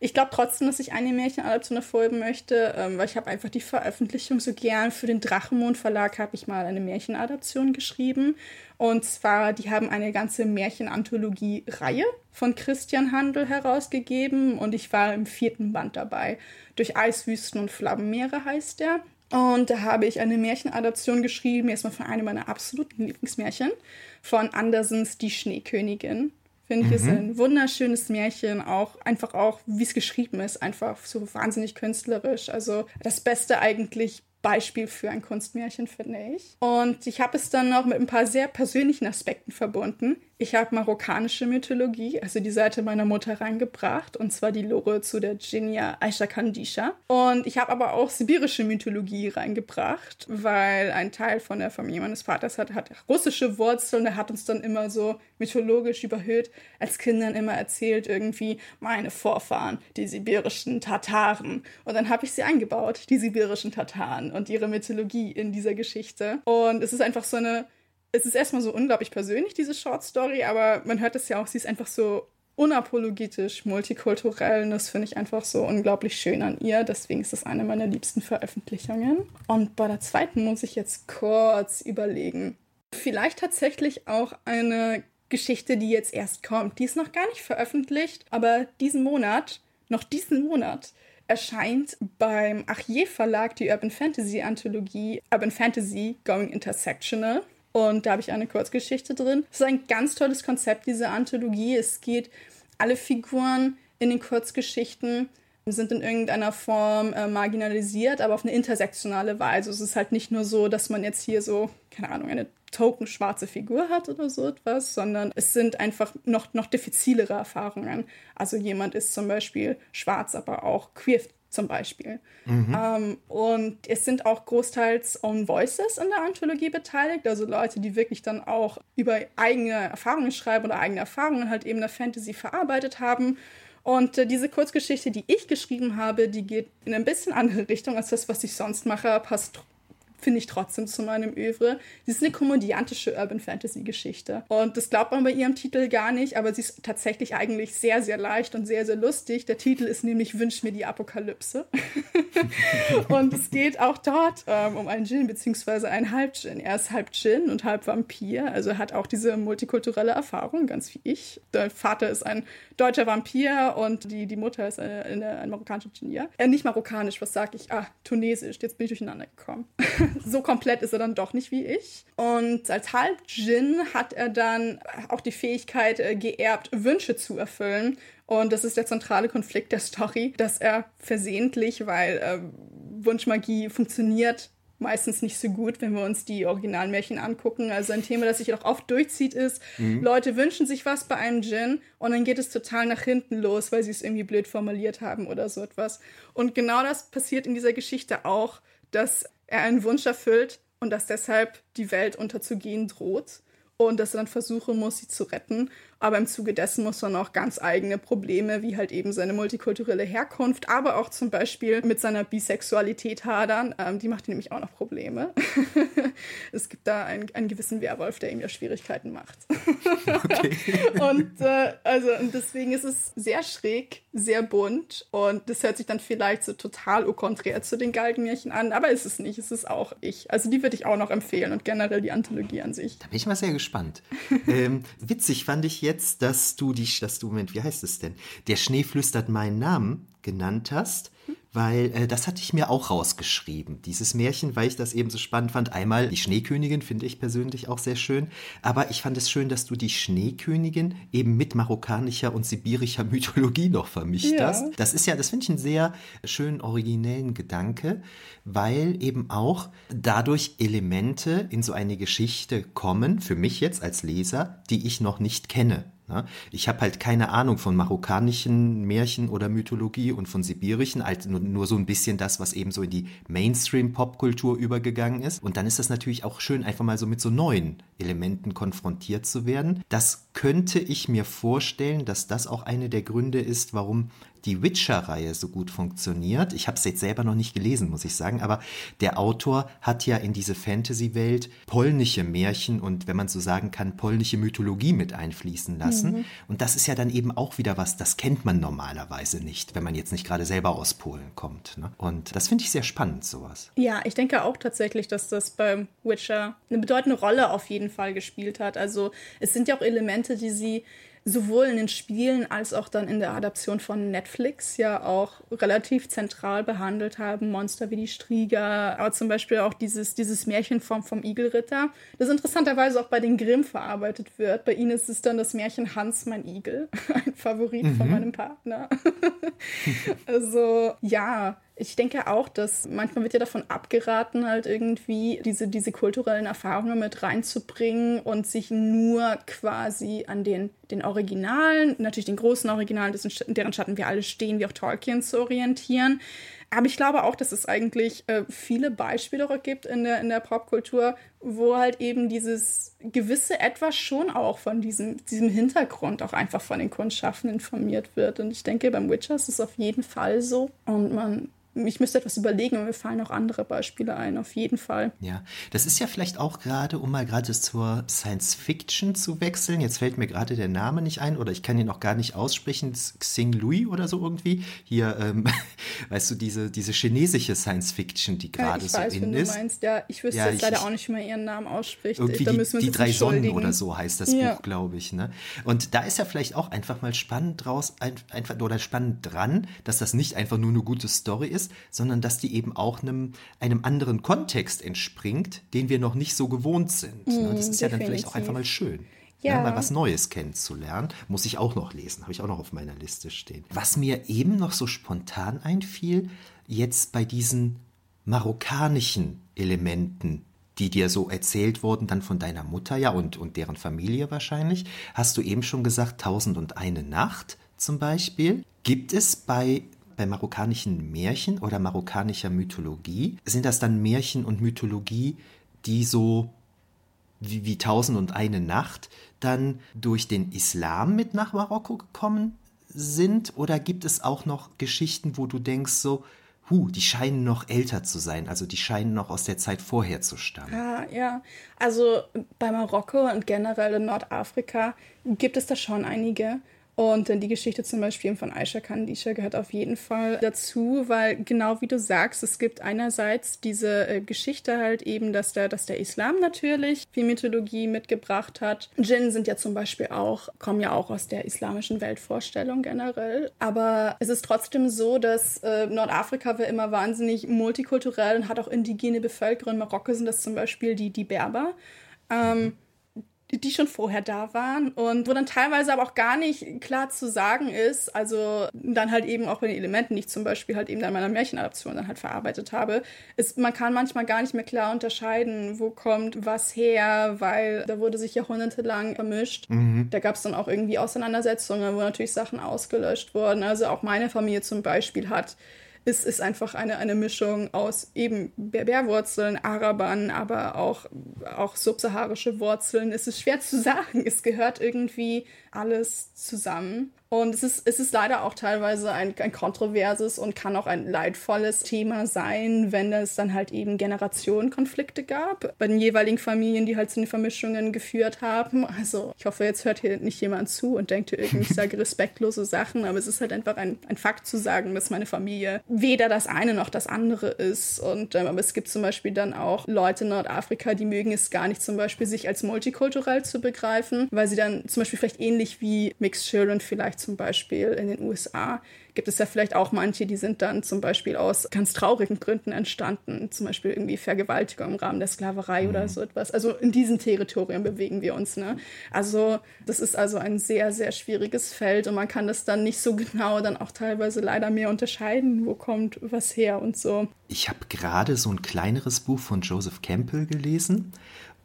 Ich glaube trotzdem, dass ich eine Märchenadaption erfolgen möchte, ähm, weil ich habe einfach die Veröffentlichung so gern. Für den Drachenmond Verlag habe ich mal eine Märchenadaption geschrieben. Und zwar, die haben eine ganze Märchenanthologie-Reihe von Christian Handel herausgegeben und ich war im vierten Band dabei. Durch Eiswüsten und Flammenmeere heißt der. Und da habe ich eine Märchenadaption geschrieben, erstmal von einem meiner absoluten Lieblingsmärchen, von Andersens Die Schneekönigin. Finde ich, mhm. ist ein wunderschönes Märchen, auch einfach auch, wie es geschrieben ist, einfach so wahnsinnig künstlerisch. Also das Beste eigentlich Beispiel für ein Kunstmärchen, finde ich. Und ich habe es dann noch mit ein paar sehr persönlichen Aspekten verbunden. Ich habe marokkanische Mythologie, also die Seite meiner Mutter, reingebracht, und zwar die Lore zu der Jinia Aisha Kandisha. Und ich habe aber auch sibirische Mythologie reingebracht, weil ein Teil von der Familie meines Vaters hat, hat russische Wurzeln. Er hat uns dann immer so mythologisch überhöht, als Kindern immer erzählt, irgendwie meine Vorfahren, die sibirischen Tataren. Und dann habe ich sie eingebaut, die sibirischen Tataren und ihre Mythologie in dieser Geschichte. Und es ist einfach so eine es ist erstmal so unglaublich persönlich, diese Short Story, aber man hört es ja auch, sie ist einfach so unapologetisch, multikulturell und das finde ich einfach so unglaublich schön an ihr. Deswegen ist das eine meiner liebsten Veröffentlichungen. Und bei der zweiten muss ich jetzt kurz überlegen. Vielleicht tatsächlich auch eine Geschichte, die jetzt erst kommt. Die ist noch gar nicht veröffentlicht, aber diesen Monat, noch diesen Monat, erscheint beim Achier Verlag die Urban Fantasy Anthologie Urban Fantasy Going Intersectional. Und da habe ich eine Kurzgeschichte drin. Das ist ein ganz tolles Konzept, diese Anthologie. Es geht, alle Figuren in den Kurzgeschichten sind in irgendeiner Form äh, marginalisiert, aber auf eine intersektionale Weise. Es ist halt nicht nur so, dass man jetzt hier so, keine Ahnung, eine token-schwarze Figur hat oder so etwas, sondern es sind einfach noch, noch diffizilere Erfahrungen. Also jemand ist zum Beispiel schwarz, aber auch queer zum Beispiel. Mhm. Ähm, und es sind auch großteils Own Voices in der Anthologie beteiligt, also Leute, die wirklich dann auch über eigene Erfahrungen schreiben oder eigene Erfahrungen halt eben in der Fantasy verarbeitet haben. Und äh, diese Kurzgeschichte, die ich geschrieben habe, die geht in ein bisschen andere Richtung als das, was ich sonst mache, passt finde ich trotzdem zu meinem Övre. Sie ist eine komödiantische Urban Fantasy Geschichte. Und das glaubt man bei ihrem Titel gar nicht, aber sie ist tatsächlich eigentlich sehr, sehr leicht und sehr, sehr lustig. Der Titel ist nämlich Wünsch mir die Apokalypse. und es geht auch dort ähm, um einen Djinn beziehungsweise einen Halb-Djinn. Er ist halb Djinn und halb Vampir, also hat auch diese multikulturelle Erfahrung, ganz wie ich. Der Vater ist ein deutscher Vampir und die, die Mutter ist eine, eine, ein marokkanischer Djinnier. Äh, nicht marokkanisch, was sag ich? Ah, tunesisch. Jetzt bin ich durcheinander gekommen. so komplett ist er dann doch nicht wie ich. Und als Halb-Djinn hat er dann auch die Fähigkeit äh, geerbt, Wünsche zu erfüllen. Und das ist der zentrale Konflikt der Story, dass er versehentlich, weil äh, Wunschmagie funktioniert meistens nicht so gut, wenn wir uns die Originalmärchen angucken. Also ein Thema, das sich auch oft durchzieht, ist, mhm. Leute wünschen sich was bei einem Djinn und dann geht es total nach hinten los, weil sie es irgendwie blöd formuliert haben oder so etwas. Und genau das passiert in dieser Geschichte auch, dass er einen Wunsch erfüllt und dass deshalb die Welt unterzugehen droht und dass er dann versuchen muss, sie zu retten. Aber im Zuge dessen muss man auch ganz eigene Probleme, wie halt eben seine multikulturelle Herkunft, aber auch zum Beispiel mit seiner Bisexualität hadern. Ähm, die macht ihm nämlich auch noch Probleme. es gibt da einen, einen gewissen Werwolf, der ihm ja Schwierigkeiten macht. Okay. und äh, also und deswegen ist es sehr schräg, sehr bunt und das hört sich dann vielleicht so total au contraire zu den Galgenmärchen an, aber ist es nicht. Es ist auch ich. Also die würde ich auch noch empfehlen und generell die Anthologie an sich. Da bin ich mal sehr gespannt. ähm, witzig fand ich jetzt, dass du die, dass du, Moment, wie heißt es denn? Der Schnee flüstert meinen Namen genannt hast weil äh, das hatte ich mir auch rausgeschrieben, dieses Märchen, weil ich das eben so spannend fand. Einmal die Schneekönigin finde ich persönlich auch sehr schön, aber ich fand es schön, dass du die Schneekönigin eben mit marokkanischer und sibirischer Mythologie noch vermischt ja. hast. Das ist ja, das finde ich einen sehr schönen originellen Gedanke, weil eben auch dadurch Elemente in so eine Geschichte kommen, für mich jetzt als Leser, die ich noch nicht kenne. Ne? Ich habe halt keine Ahnung von marokkanischen Märchen oder Mythologie und von sibirischen, halt nur, nur so ein bisschen das, was eben so in die Mainstream-Popkultur übergegangen ist. Und dann ist das natürlich auch schön, einfach mal so mit so neuen Elementen konfrontiert zu werden. Das könnte ich mir vorstellen, dass das auch eine der Gründe ist, warum die Witcher-Reihe so gut funktioniert. Ich habe es jetzt selber noch nicht gelesen, muss ich sagen, aber der Autor hat ja in diese Fantasy-Welt polnische Märchen und, wenn man so sagen kann, polnische Mythologie mit einfließen lassen. Mhm. Und das ist ja dann eben auch wieder was, das kennt man normalerweise nicht, wenn man jetzt nicht gerade selber aus Polen kommt. Ne? Und das finde ich sehr spannend, sowas. Ja, ich denke auch tatsächlich, dass das beim Witcher eine bedeutende Rolle auf jeden Fall gespielt hat. Also es sind ja auch Elemente, die sie sowohl in den Spielen als auch dann in der Adaption von Netflix ja auch relativ zentral behandelt haben. Monster wie die Strieger, aber zum Beispiel auch dieses, dieses Märchen vom, vom Igelritter, das interessanterweise auch bei den Grimm verarbeitet wird. Bei ihnen ist es dann das Märchen Hans, mein Igel, ein Favorit mhm. von meinem Partner. also ja, Ich denke auch, dass manchmal wird ja davon abgeraten, halt irgendwie diese, diese kulturellen Erfahrungen mit reinzubringen und sich nur quasi an den, den Originalen, natürlich den großen Originalen, deren Schatten wir alle stehen, wie auch Tolkien zu orientieren. Aber ich glaube auch, dass es eigentlich äh, viele Beispiele gibt in der, in der Popkultur, wo halt eben dieses gewisse Etwas schon auch von diesem, diesem Hintergrund auch einfach von den Kunstschaffenden informiert wird. Und ich denke, beim Witcher ist es auf jeden Fall so. Und man ich müsste etwas überlegen und mir fallen auch andere Beispiele ein, auf jeden Fall. Ja, das ist ja vielleicht auch gerade, um mal gerade zur Science Fiction zu wechseln. Jetzt fällt mir gerade der Name nicht ein oder ich kann ihn auch gar nicht aussprechen. Xing Lui oder so irgendwie. Hier, ähm, weißt du, diese, diese chinesische Science Fiction, die gerade ja, so weiß, in ist. Du meinst. Ja, ich wüsste ja, jetzt leider auch nicht, wie man ihren Namen ausspricht. Irgendwie da die, die drei Sonnen oder so heißt das ja. Buch, glaube ich. Ne? Und da ist ja vielleicht auch einfach mal spannend draus, einfach, oder spannend dran, dass das nicht einfach nur eine gute Story ist, sondern dass die eben auch einem, einem anderen Kontext entspringt, den wir noch nicht so gewohnt sind. Mm, das ist definitiv. ja dann vielleicht auch einfach mal schön. Ja. ja. mal was Neues kennenzulernen. Muss ich auch noch lesen, habe ich auch noch auf meiner Liste stehen. Was mir eben noch so spontan einfiel, jetzt bei diesen marokkanischen Elementen, die dir so erzählt wurden, dann von deiner Mutter ja und, und deren Familie wahrscheinlich, hast du eben schon gesagt, Tausend und eine Nacht zum Beispiel. Gibt es bei bei marokkanischen Märchen oder marokkanischer Mythologie, sind das dann Märchen und Mythologie, die so wie, wie Tausend und eine Nacht dann durch den Islam mit nach Marokko gekommen sind? Oder gibt es auch noch Geschichten, wo du denkst so, Huh, die scheinen noch älter zu sein, also die scheinen noch aus der Zeit vorher zu stammen. Ja, ja. Also bei Marokko und generell in Nordafrika gibt es da schon einige. Und dann die Geschichte zum Beispiel von Aisha Kandisha gehört auf jeden Fall dazu, weil genau wie du sagst, es gibt einerseits diese äh, Geschichte halt eben, dass der, dass der Islam natürlich viel Mythologie mitgebracht hat. Djinn sind ja zum Beispiel auch, kommen ja auch aus der islamischen Weltvorstellung generell. Aber es ist trotzdem so, dass äh, Nordafrika war immer wahnsinnig multikulturell und hat auch indigene Bevölkerung. In Marokko sind das zum Beispiel die, die Berber. Ähm, die schon vorher da waren und wo dann teilweise aber auch gar nicht klar zu sagen ist, also dann halt eben auch bei den Elementen, die ich zum Beispiel halt eben in meiner Märchenadaption dann halt verarbeitet habe, ist, man kann manchmal gar nicht mehr klar unterscheiden, wo kommt was her, weil da wurde sich jahrhundertelang vermischt. Mhm. Da gab es dann auch irgendwie Auseinandersetzungen, wo natürlich Sachen ausgelöscht wurden. Also auch meine Familie zum Beispiel hat ist, ist einfach eine, eine Mischung aus eben Berberwurzeln, Arabern, aber auch, auch subsaharische Wurzeln. Es ist schwer zu sagen. Es gehört irgendwie alles zusammen. Und es ist, es ist leider auch teilweise ein, ein kontroverses und kann auch ein leidvolles Thema sein, wenn es dann halt eben Generationenkonflikte gab bei den jeweiligen Familien, die halt zu den Vermischungen geführt haben. Also ich hoffe, jetzt hört hier nicht jemand zu und denkt irgendwie, ich sage respektlose Sachen, aber es ist halt einfach ein, ein Fakt zu sagen, dass meine Familie weder das eine noch das andere ist. Und ähm, aber es gibt zum Beispiel dann auch Leute in Nordafrika, die mögen es gar nicht, zum Beispiel sich als multikulturell zu begreifen, weil sie dann zum Beispiel vielleicht ähnlich wie Mixed Children vielleicht zum Beispiel in den USA gibt es ja vielleicht auch manche, die sind dann zum Beispiel aus ganz traurigen Gründen entstanden, zum Beispiel irgendwie Vergewaltigung im Rahmen der Sklaverei mhm. oder so etwas. Also in diesem Territorium bewegen wir uns. Ne? Also das ist also ein sehr, sehr schwieriges Feld und man kann das dann nicht so genau dann auch teilweise leider mehr unterscheiden, wo kommt was her und so. Ich habe gerade so ein kleineres Buch von Joseph Campbell gelesen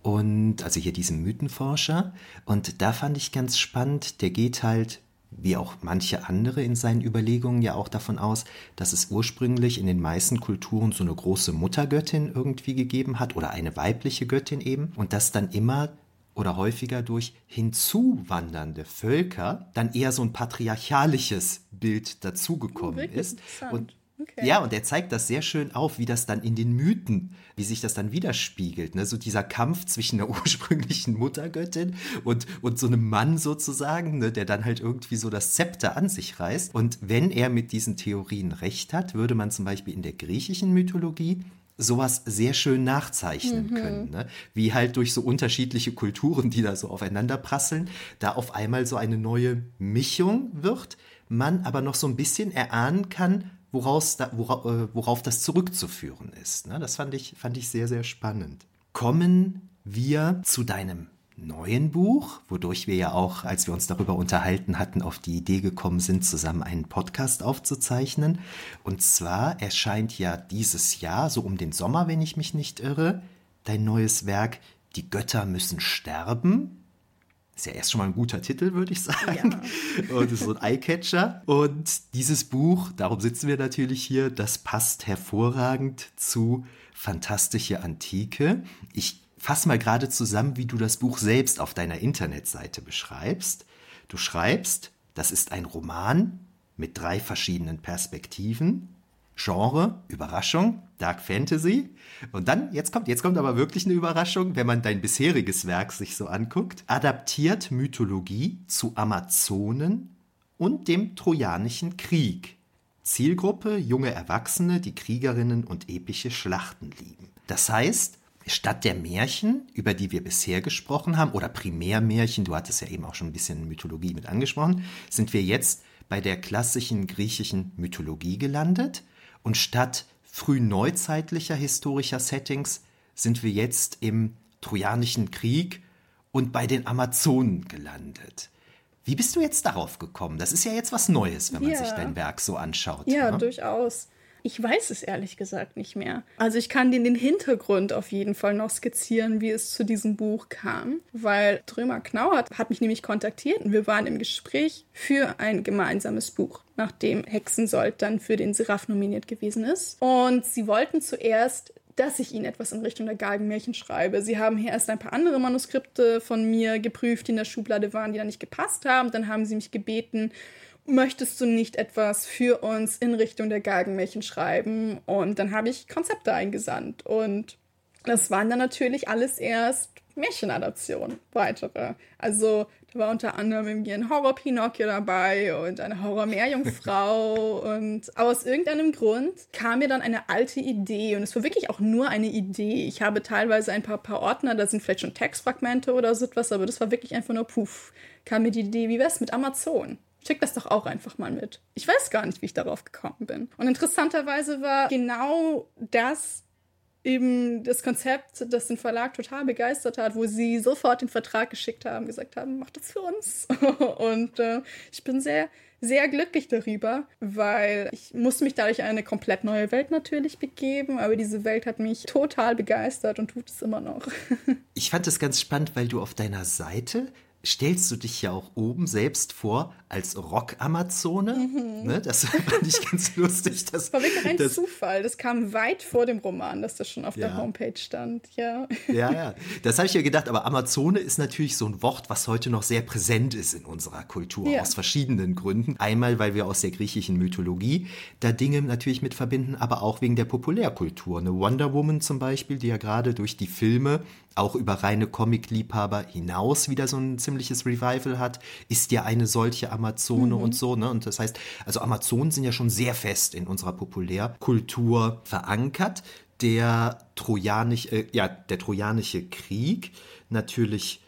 und also hier diesen Mythenforscher. Und da fand ich ganz spannend, der geht halt wie auch manche andere in seinen Überlegungen ja auch davon aus, dass es ursprünglich in den meisten Kulturen so eine große Muttergöttin irgendwie gegeben hat oder eine weibliche Göttin eben und dass dann immer oder häufiger durch hinzuwandernde Völker dann eher so ein patriarchalisches Bild dazugekommen oh, ist. Und Okay. Ja, und er zeigt das sehr schön auf, wie das dann in den Mythen, wie sich das dann widerspiegelt. Ne? So dieser Kampf zwischen der ursprünglichen Muttergöttin und, und so einem Mann sozusagen, ne? der dann halt irgendwie so das Zepter an sich reißt. Und wenn er mit diesen Theorien recht hat, würde man zum Beispiel in der griechischen Mythologie sowas sehr schön nachzeichnen mhm. können. Ne? Wie halt durch so unterschiedliche Kulturen, die da so aufeinander prasseln, da auf einmal so eine neue Mischung wird, man aber noch so ein bisschen erahnen kann, woraus da, worauf, äh, worauf das zurückzuführen ist. Ne? Das fand ich, fand ich sehr, sehr spannend. Kommen wir zu deinem neuen Buch, wodurch wir ja auch, als wir uns darüber unterhalten hatten, auf die Idee gekommen sind, zusammen einen Podcast aufzuzeichnen. Und zwar erscheint ja dieses Jahr, so um den Sommer, wenn ich mich nicht irre, dein neues Werk Die Götter müssen sterben. Ist ja erst schon mal ein guter Titel, würde ich sagen. Ja. Und ist so ein Eyecatcher. Und dieses Buch, darum sitzen wir natürlich hier, das passt hervorragend zu Fantastische Antike. Ich Fass mal gerade zusammen, wie du das Buch selbst auf deiner Internetseite beschreibst. Du schreibst, das ist ein Roman mit drei verschiedenen Perspektiven. Genre, Überraschung, Dark Fantasy. Und dann, jetzt kommt, jetzt kommt aber wirklich eine Überraschung, wenn man dein bisheriges Werk sich so anguckt. Adaptiert Mythologie zu Amazonen und dem Trojanischen Krieg. Zielgruppe junge Erwachsene, die Kriegerinnen und epische Schlachten lieben. Das heißt, statt der Märchen, über die wir bisher gesprochen haben, oder Primärmärchen, du hattest ja eben auch schon ein bisschen Mythologie mit angesprochen, sind wir jetzt bei der klassischen griechischen Mythologie gelandet. Und statt frühneuzeitlicher historischer Settings sind wir jetzt im Trojanischen Krieg und bei den Amazonen gelandet. Wie bist du jetzt darauf gekommen? Das ist ja jetzt was Neues, wenn man ja. sich dein Werk so anschaut. Ja, ne? durchaus. Ich weiß es ehrlich gesagt nicht mehr. Also ich kann den, den Hintergrund auf jeden Fall noch skizzieren, wie es zu diesem Buch kam, weil Drömer Knauert hat mich nämlich kontaktiert und wir waren im Gespräch für ein gemeinsames Buch, nachdem Hexensold dann für den Seraph nominiert gewesen ist. Und sie wollten zuerst dass ich ihnen etwas in Richtung der Galgenmärchen schreibe. Sie haben hier erst ein paar andere Manuskripte von mir geprüft, die in der Schublade waren, die da nicht gepasst haben. Dann haben sie mich gebeten, möchtest du nicht etwas für uns in Richtung der Galgenmärchen schreiben? Und dann habe ich Konzepte eingesandt. Und das waren dann natürlich alles erst Märchenadaptionen, weitere. Also da war unter anderem irgendwie ein Horror-Pinocchio dabei und eine Horror-Meerjungfrau. und aus irgendeinem Grund kam mir dann eine alte Idee und es war wirklich auch nur eine Idee. Ich habe teilweise ein paar, paar Ordner, da sind vielleicht schon Textfragmente oder so etwas, aber das war wirklich einfach nur puff. Kam mir die Idee, wie wär's mit Amazon? Schick das doch auch einfach mal mit. Ich weiß gar nicht, wie ich darauf gekommen bin. Und interessanterweise war genau das eben das Konzept, das den Verlag total begeistert hat, wo sie sofort den Vertrag geschickt haben, gesagt haben, mach das für uns. Und äh, ich bin sehr, sehr glücklich darüber, weil ich musste mich dadurch in eine komplett neue Welt natürlich begeben, aber diese Welt hat mich total begeistert und tut es immer noch. ich fand es ganz spannend, weil du auf deiner Seite stellst du dich ja auch oben selbst vor als Rock-Amazone. Mhm. Ne, das fand ich ganz lustig. Das war wirklich ein das, Zufall. Das kam weit vor dem Roman, dass das schon auf ja. der Homepage stand. Ja, ja. ja. Das habe ich ja gedacht. Aber Amazone ist natürlich so ein Wort, was heute noch sehr präsent ist in unserer Kultur, ja. aus verschiedenen Gründen. Einmal, weil wir aus der griechischen Mythologie da Dinge natürlich mit verbinden, aber auch wegen der Populärkultur. Eine Wonder Woman zum Beispiel, die ja gerade durch die Filme auch über reine Comic-Liebhaber hinaus wieder so ein ziemliches Revival hat, ist ja eine solche Amazone mhm. und so. Ne? Und das heißt, also Amazonen sind ja schon sehr fest in unserer Populärkultur verankert. Der Trojanisch, äh, ja, der Trojanische Krieg natürlich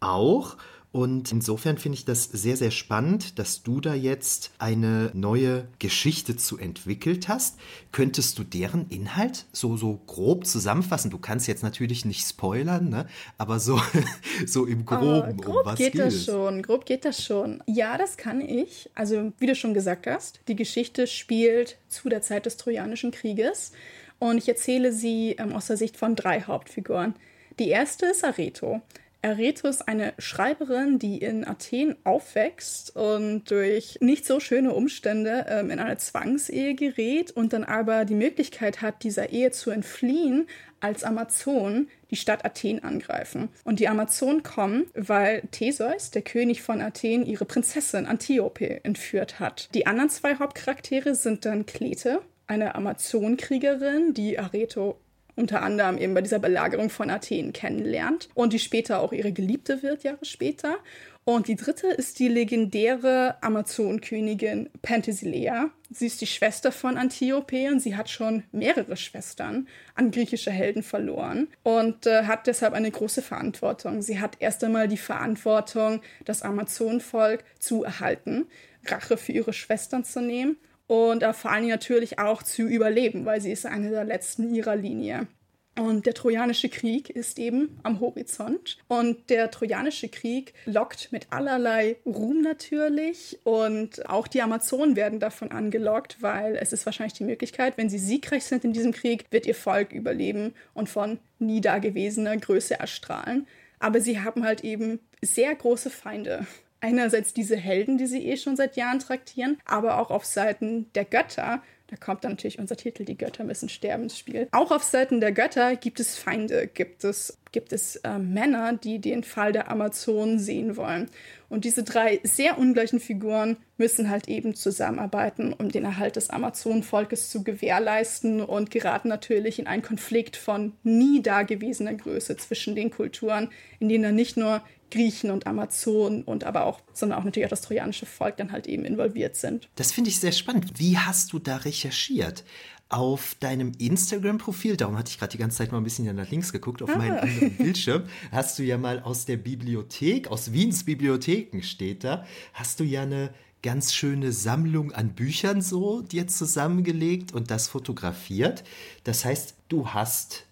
auch. Und insofern finde ich das sehr, sehr spannend, dass du da jetzt eine neue Geschichte zu entwickelt hast. Könntest du deren Inhalt so, so grob zusammenfassen? Du kannst jetzt natürlich nicht spoilern, ne? aber so, so im Groben, oh, grob um was geht, geht das schon. Grob geht das schon. Ja, das kann ich. Also, wie du schon gesagt hast, die Geschichte spielt zu der Zeit des Trojanischen Krieges und ich erzähle sie ähm, aus der Sicht von drei Hauptfiguren. Die erste ist Areto. Areto ist eine Schreiberin, die in Athen aufwächst und durch nicht so schöne Umstände ähm, in eine Zwangsehe gerät und dann aber die Möglichkeit hat, dieser Ehe zu entfliehen, als Amazonen die Stadt Athen angreifen. Und die Amazonen kommen, weil Theseus, der König von Athen, ihre Prinzessin Antiope entführt hat. Die anderen zwei Hauptcharaktere sind dann Klete, eine Amazonenkriegerin, die Areto unter anderem eben bei dieser Belagerung von Athen kennenlernt und die später auch ihre Geliebte wird, Jahre später. Und die dritte ist die legendäre Amazonenkönigin Penthesilea. Sie ist die Schwester von Antiope und sie hat schon mehrere Schwestern an griechische Helden verloren und äh, hat deshalb eine große Verantwortung. Sie hat erst einmal die Verantwortung, das Amazonenvolk zu erhalten, Rache für ihre Schwestern zu nehmen und äh, vor allem natürlich auch zu überleben, weil sie ist eine der letzten ihrer Linie. Und der Trojanische Krieg ist eben am Horizont. Und der Trojanische Krieg lockt mit allerlei Ruhm natürlich. Und auch die Amazonen werden davon angelockt, weil es ist wahrscheinlich die Möglichkeit, wenn sie siegreich sind in diesem Krieg, wird ihr Volk überleben und von nie dagewesener Größe erstrahlen. Aber sie haben halt eben sehr große Feinde einerseits diese Helden, die sie eh schon seit Jahren traktieren, aber auch auf Seiten der Götter. Da kommt dann natürlich unser Titel, die Götter müssen sterben ins Spiel. Auch auf Seiten der Götter gibt es Feinde, gibt es, gibt es äh, Männer, die den Fall der Amazonen sehen wollen. Und diese drei sehr ungleichen Figuren müssen halt eben zusammenarbeiten, um den Erhalt des Amazonenvolkes zu gewährleisten und geraten natürlich in einen Konflikt von nie dagewesener Größe zwischen den Kulturen, in denen dann nicht nur Griechen und Amazonen und aber auch, sondern auch natürlich auch das trojanische Volk dann halt eben involviert sind. Das finde ich sehr spannend. Wie hast du da recherchiert? Auf deinem Instagram-Profil, darum hatte ich gerade die ganze Zeit mal ein bisschen nach links geguckt, auf ah. meinen anderen Bildschirm, hast du ja mal aus der Bibliothek, aus Wiens Bibliotheken steht da, hast du ja eine ganz schöne Sammlung an Büchern so dir zusammengelegt und das fotografiert. Das heißt, du hast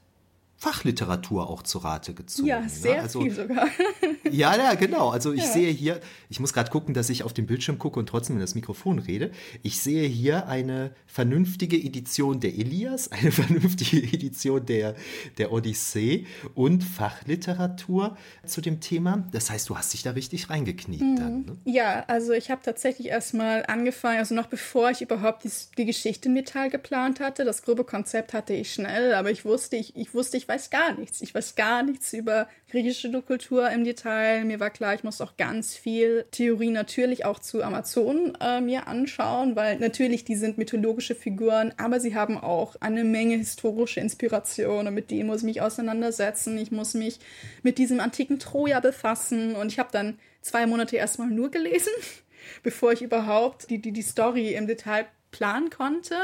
Fachliteratur auch zu Rate gezogen. Ja, ne? sehr ne? also, viel sogar. ja, ja, genau. Also ich ja. sehe hier, ich muss gerade gucken, dass ich auf den Bildschirm gucke und trotzdem in das Mikrofon rede. Ich sehe hier eine vernünftige Edition der Ilias, eine vernünftige Edition der, der Odyssee und Fachliteratur zu dem Thema. Das heißt, du hast dich da richtig reingekniet mhm. dann. Ne? Ja, also ich habe tatsächlich erstmal angefangen, also noch bevor ich überhaupt die, die Geschichte im Detail geplant hatte. Das grobe Konzept hatte ich schnell, aber ich wusste, ich, ich wusste, ich weiß gar nichts. Ich weiß gar nichts über griechische Kultur im Detail. Mir war klar, ich muss auch ganz viel Theorie natürlich auch zu Amazonen äh, mir anschauen, weil natürlich die sind mythologische Figuren, aber sie haben auch eine Menge historische Inspiration und mit denen muss ich mich auseinandersetzen. Ich muss mich mit diesem antiken Troja befassen und ich habe dann zwei Monate erstmal nur gelesen, bevor ich überhaupt die, die, die Story im Detail planen konnte.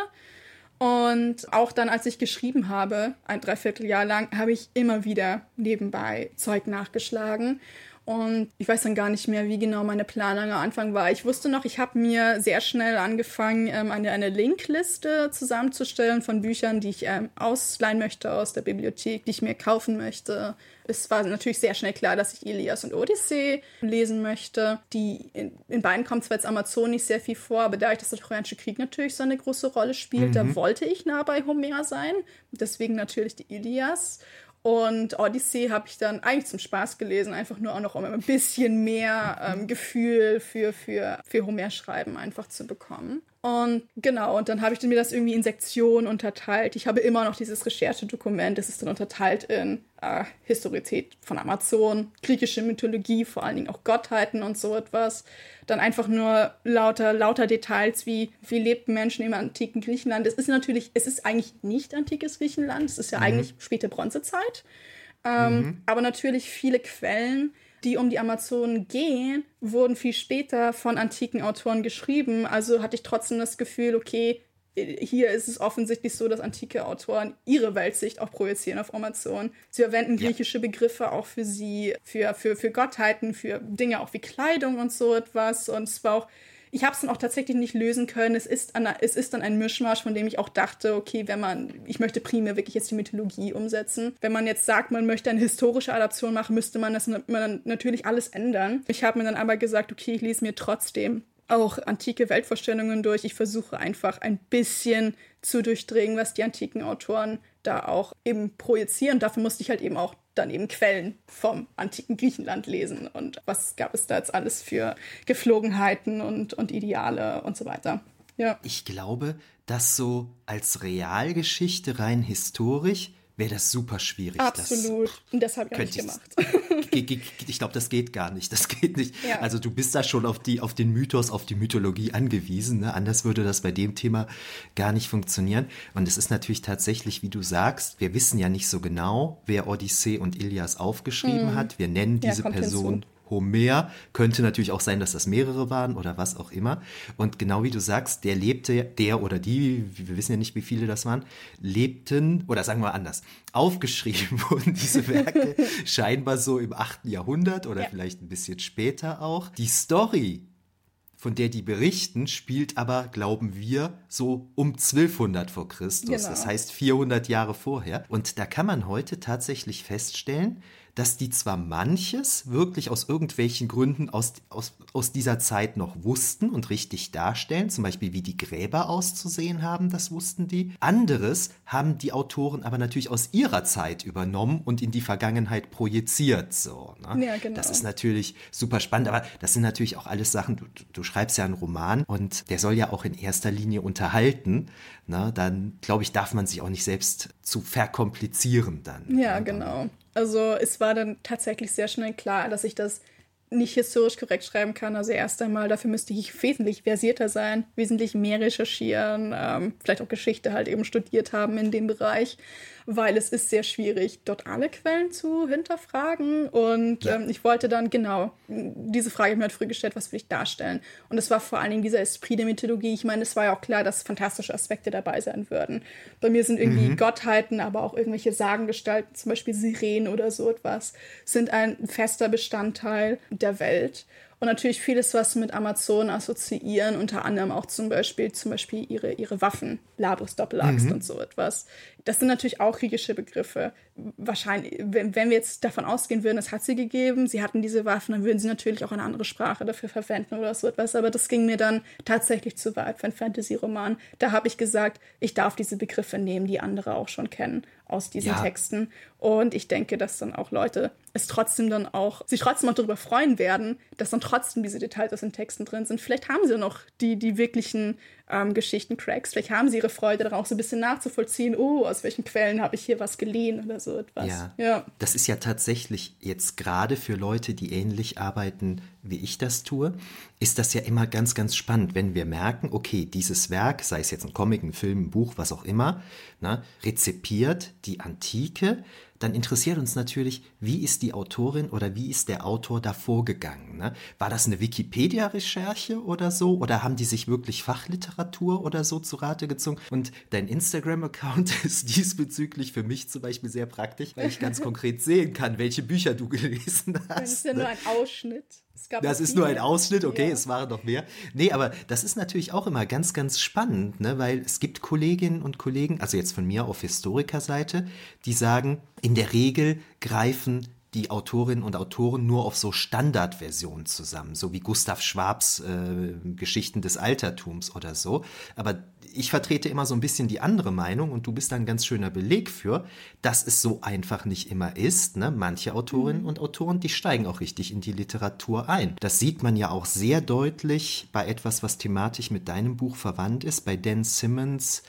Und auch dann, als ich geschrieben habe, ein Dreivierteljahr lang, habe ich immer wieder nebenbei Zeug nachgeschlagen. Und ich weiß dann gar nicht mehr, wie genau meine Planung am Anfang war. Ich wusste noch, ich habe mir sehr schnell angefangen, ähm, eine, eine Linkliste zusammenzustellen von Büchern, die ich ähm, ausleihen möchte aus der Bibliothek, die ich mir kaufen möchte. Es war natürlich sehr schnell klar, dass ich Ilias und Odyssee lesen möchte. Die in, in beiden kommt zwar jetzt Amazon nicht sehr viel vor, aber dadurch, dass der Trojanische Krieg natürlich so eine große Rolle spielt, mhm. da wollte ich nah bei Homer sein. Deswegen natürlich die Ilias. Und Odyssey habe ich dann eigentlich zum Spaß gelesen, einfach nur auch noch, um ein bisschen mehr ähm, Gefühl für, für, für Homer-Schreiben einfach zu bekommen. Und genau, und dann habe ich mir das irgendwie in Sektionen unterteilt. Ich habe immer noch dieses Recherchedokument, das ist dann unterteilt in äh, Historität von Amazon, griechische Mythologie, vor allen Dingen auch Gottheiten und so etwas. Dann einfach nur lauter, lauter Details wie, wie lebten Menschen im antiken Griechenland. Es ist natürlich, es ist eigentlich nicht antikes Griechenland, es ist ja mhm. eigentlich späte Bronzezeit. Ähm, mhm. Aber natürlich viele Quellen die um die Amazonen gehen, wurden viel später von antiken Autoren geschrieben. Also hatte ich trotzdem das Gefühl, okay, hier ist es offensichtlich so, dass antike Autoren ihre Weltsicht auch projizieren auf Amazonen. Sie verwenden griechische Begriffe auch für sie, für, für, für Gottheiten, für Dinge auch wie Kleidung und so etwas. Und es war auch ich habe es dann auch tatsächlich nicht lösen können. Es ist, an, es ist dann ein Mischmasch, von dem ich auch dachte, okay, wenn man, ich möchte primär wirklich jetzt die Mythologie umsetzen. Wenn man jetzt sagt, man möchte eine historische Adaption machen, müsste man das man natürlich alles ändern. Ich habe mir dann aber gesagt, okay, ich lese mir trotzdem auch antike Weltvorstellungen durch. Ich versuche einfach ein bisschen zu durchdringen, was die antiken Autoren da auch eben projizieren. Dafür musste ich halt eben auch dann eben Quellen vom antiken Griechenland lesen und was gab es da jetzt alles für Geflogenheiten und, und Ideale und so weiter. Ja. Ich glaube, dass so als Realgeschichte rein historisch wäre das super schwierig. Absolut. Das, und das habe ich nicht gemacht. ich glaube, das geht gar nicht. Das geht nicht. Ja. Also du bist da schon auf, die, auf den Mythos, auf die Mythologie angewiesen. Ne? Anders würde das bei dem Thema gar nicht funktionieren. Und es ist natürlich tatsächlich, wie du sagst, wir wissen ja nicht so genau, wer Odyssee und Ilias aufgeschrieben hm. hat. Wir nennen diese ja, Person hinzu. Homer. Könnte natürlich auch sein, dass das mehrere waren oder was auch immer. Und genau wie du sagst, der lebte, der oder die, wir wissen ja nicht, wie viele das waren, lebten, oder sagen wir anders, aufgeschrieben wurden diese Werke scheinbar so im 8. Jahrhundert oder ja. vielleicht ein bisschen später auch. Die Story von der die berichten, spielt aber, glauben wir, so um 1200 vor Christus. Genau. Das heißt 400 Jahre vorher. Und da kann man heute tatsächlich feststellen, dass die zwar manches wirklich aus irgendwelchen Gründen aus, aus, aus dieser Zeit noch wussten und richtig darstellen, zum Beispiel wie die Gräber auszusehen haben, das wussten die. Anderes haben die Autoren aber natürlich aus ihrer Zeit übernommen und in die Vergangenheit projiziert. So, ne? ja, genau. Das ist natürlich super spannend, aber das sind natürlich auch alles Sachen, du, du schreibst ja einen Roman und der soll ja auch in erster Linie unterhalten. Ne? Dann, glaube ich, darf man sich auch nicht selbst zu verkomplizieren dann. Ja, ne? genau. Also es war dann tatsächlich sehr schnell klar, dass ich das nicht historisch korrekt schreiben kann. Also erst einmal, dafür müsste ich wesentlich versierter sein, wesentlich mehr recherchieren, ähm, vielleicht auch Geschichte halt eben studiert haben in dem Bereich weil es ist sehr schwierig, dort alle Quellen zu hinterfragen. Und ja. ähm, ich wollte dann genau diese Frage mir halt früh gestellt, was will ich darstellen? Und es war vor allen Dingen dieser Esprit der Mythologie. Ich meine, es war ja auch klar, dass fantastische Aspekte dabei sein würden. Bei mir sind irgendwie mhm. Gottheiten, aber auch irgendwelche Sagengestalten, zum Beispiel Sirenen oder so etwas, sind ein fester Bestandteil der Welt. Und natürlich vieles, was mit Amazonen assoziieren, unter anderem auch zum Beispiel, zum Beispiel ihre, ihre Waffen, Labus Doppelaxt mhm. und so etwas. Das sind natürlich auch griechische Begriffe. Wahrscheinlich, wenn, wenn wir jetzt davon ausgehen würden, es hat sie gegeben, sie hatten diese Waffen, dann würden sie natürlich auch eine andere Sprache dafür verwenden oder so etwas. Aber das ging mir dann tatsächlich zu weit für einen Fantasy-Roman. Da habe ich gesagt, ich darf diese Begriffe nehmen, die andere auch schon kennen aus diesen ja. Texten. Und ich denke, dass dann auch Leute es trotzdem dann auch, sich trotzdem auch darüber freuen werden, dass dann trotzdem diese Details aus den Texten drin sind. Vielleicht haben sie noch die, die wirklichen ähm, Geschichten-Cracks. Vielleicht haben sie ihre Freude daran auch so ein bisschen nachzuvollziehen, oh, aus welchen Quellen habe ich hier was geliehen oder so etwas. Ja. ja. Das ist ja tatsächlich jetzt gerade für Leute, die ähnlich arbeiten, wie ich das tue, ist das ja immer ganz, ganz spannend, wenn wir merken, okay, dieses Werk, sei es jetzt ein Comic, ein Film, ein Buch, was auch immer, ne, rezipiert die Antike, dann interessiert uns natürlich, wie ist die Autorin oder wie ist der Autor da vorgegangen? Ne? War das eine Wikipedia-Recherche oder so? Oder haben die sich wirklich Fachliteratur oder so zu Rate gezogen? Und dein Instagram-Account ist diesbezüglich für mich zum Beispiel sehr praktisch, weil ich ganz konkret sehen kann, welche Bücher du gelesen hast. Das ist ja ne? nur ein Ausschnitt. Das ist nur ein Ausschnitt, okay, ja. es waren noch mehr. Nee, aber das ist natürlich auch immer ganz, ganz spannend, ne? weil es gibt Kolleginnen und Kollegen, also jetzt von mir auf Historikerseite, die sagen, in der Regel greifen die Autorinnen und Autoren nur auf so Standardversionen zusammen, so wie Gustav Schwabs äh, Geschichten des Altertums oder so. Aber ich vertrete immer so ein bisschen die andere Meinung und du bist da ein ganz schöner Beleg für, dass es so einfach nicht immer ist. Ne? Manche Autorinnen mhm. und Autoren, die steigen auch richtig in die Literatur ein. Das sieht man ja auch sehr deutlich bei etwas, was thematisch mit deinem Buch verwandt ist, bei Dan Simmons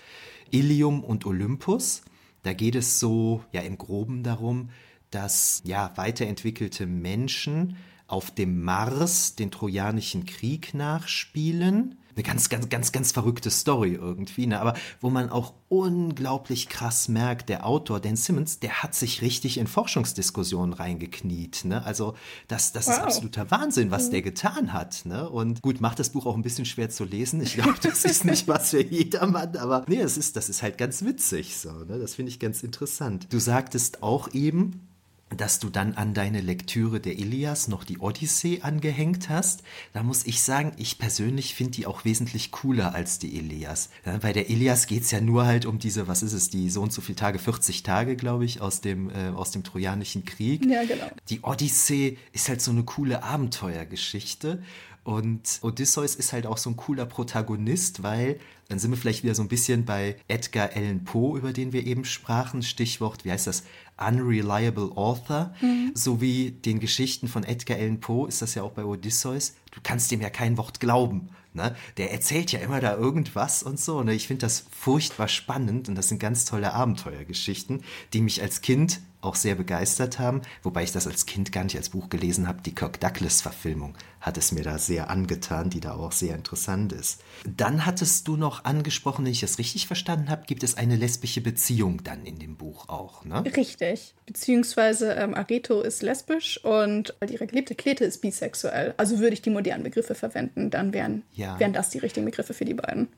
Ilium und Olympus. Da geht es so ja im groben darum, dass ja weiterentwickelte Menschen auf dem Mars den Trojanischen Krieg nachspielen. Eine ganz, ganz, ganz, ganz verrückte Story irgendwie, ne? aber wo man auch unglaublich krass merkt, der Autor, Dan Simmons, der hat sich richtig in Forschungsdiskussionen reingekniet. Ne? Also das, das wow. ist absoluter Wahnsinn, was der getan hat. Ne? Und gut, macht das Buch auch ein bisschen schwer zu lesen. Ich glaube, das ist nicht was für jedermann, aber nee, es ist, das ist halt ganz witzig so. Ne? Das finde ich ganz interessant. Du sagtest auch eben, dass du dann an deine Lektüre der Ilias noch die Odyssee angehängt hast. Da muss ich sagen, ich persönlich finde die auch wesentlich cooler als die Ilias. Ja, bei der Ilias geht's ja nur halt um diese, was ist es, die so und so viele Tage, 40 Tage, glaube ich, aus dem, äh, aus dem Trojanischen Krieg. Ja, genau. Die Odyssee ist halt so eine coole Abenteuergeschichte. Und Odysseus ist halt auch so ein cooler Protagonist, weil dann sind wir vielleicht wieder so ein bisschen bei Edgar Allan Poe, über den wir eben sprachen. Stichwort, wie heißt das? Unreliable Author. Mhm. So wie den Geschichten von Edgar Allan Poe ist das ja auch bei Odysseus. Du kannst dem ja kein Wort glauben. Ne? Der erzählt ja immer da irgendwas und so. Ne? Ich finde das furchtbar spannend und das sind ganz tolle Abenteuergeschichten, die mich als Kind auch sehr begeistert haben, wobei ich das als Kind gar nicht als Buch gelesen habe. Die Kirk Douglas-Verfilmung hat es mir da sehr angetan, die da auch sehr interessant ist. Dann hattest du noch angesprochen, wenn ich das richtig verstanden habe, gibt es eine lesbische Beziehung dann in dem Buch auch, ne? Richtig. Beziehungsweise ähm, Areto ist lesbisch und ihre geliebte Klete ist bisexuell. Also würde ich die modernen Begriffe verwenden, dann wären, ja. wären das die richtigen Begriffe für die beiden.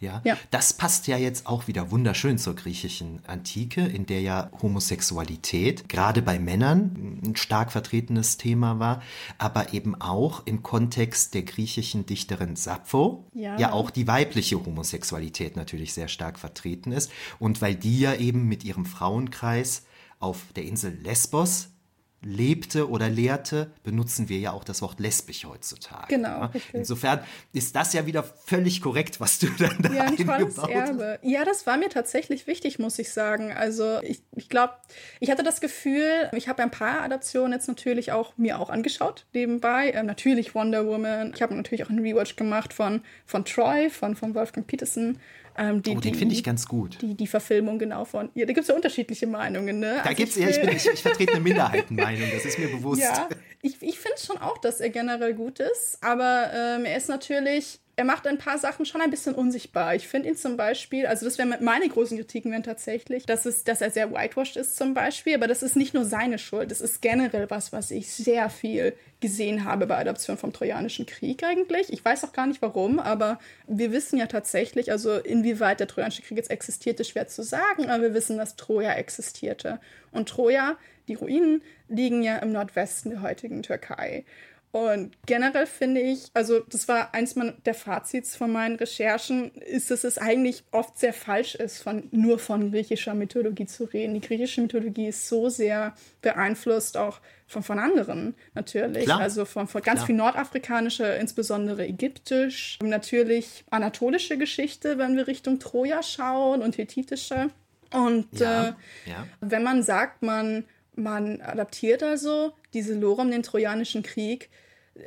Ja? ja, das passt ja jetzt auch wieder wunderschön zur griechischen Antike, in der ja Homosexualität gerade bei Männern ein stark vertretenes Thema war, aber eben auch im Kontext der griechischen Dichterin Sappho ja. ja auch die weibliche Homosexualität natürlich sehr stark vertreten ist. Und weil die ja eben mit ihrem Frauenkreis auf der Insel Lesbos lebte oder lehrte, benutzen wir ja auch das Wort lesbisch heutzutage. Genau. Ja? Insofern ist das ja wieder völlig korrekt, was du dann da ja, ein tolles Erbe. Ja, das war mir tatsächlich wichtig, muss ich sagen. Also ich, ich glaube, ich hatte das Gefühl, ich habe ein paar Adaptionen jetzt natürlich auch mir auch angeschaut nebenbei. Ähm, natürlich Wonder Woman. Ich habe natürlich auch einen Rewatch gemacht von, von Troy, von, von Wolfgang Peterson. Ähm, die, oh, den finde ich ganz gut. Die, die Verfilmung genau von. Ja, da gibt es ja unterschiedliche Meinungen, ne? Da also gibt's, ja, ich, bin, ich, ich vertrete eine Minderheitenmeinung, das ist mir bewusst. Ja, ich, ich finde schon auch, dass er generell gut ist, aber ähm, er ist natürlich er macht ein paar Sachen schon ein bisschen unsichtbar. Ich finde ihn zum Beispiel, also das wären meine großen Kritiken wären tatsächlich, dass, es, dass er sehr whitewashed ist zum Beispiel, aber das ist nicht nur seine Schuld, das ist generell was, was ich sehr viel gesehen habe bei Adaption vom Trojanischen Krieg eigentlich. Ich weiß auch gar nicht warum, aber wir wissen ja tatsächlich, also inwieweit der Trojanische Krieg jetzt existierte, schwer zu sagen, aber wir wissen, dass Troja existierte. Und Troja, die Ruinen, liegen ja im Nordwesten der heutigen Türkei. Und generell finde ich, also das war eins der Fazits von meinen Recherchen, ist, dass es eigentlich oft sehr falsch ist, von, nur von griechischer Mythologie zu reden. Die griechische Mythologie ist so sehr beeinflusst auch von, von anderen natürlich. Klar. Also von, von ganz Klar. viel nordafrikanische, insbesondere ägyptisch, natürlich anatolische Geschichte, wenn wir Richtung Troja schauen und hethitische. Und ja. Äh, ja. wenn man sagt, man man adaptiert also diese Lore um den Trojanischen Krieg,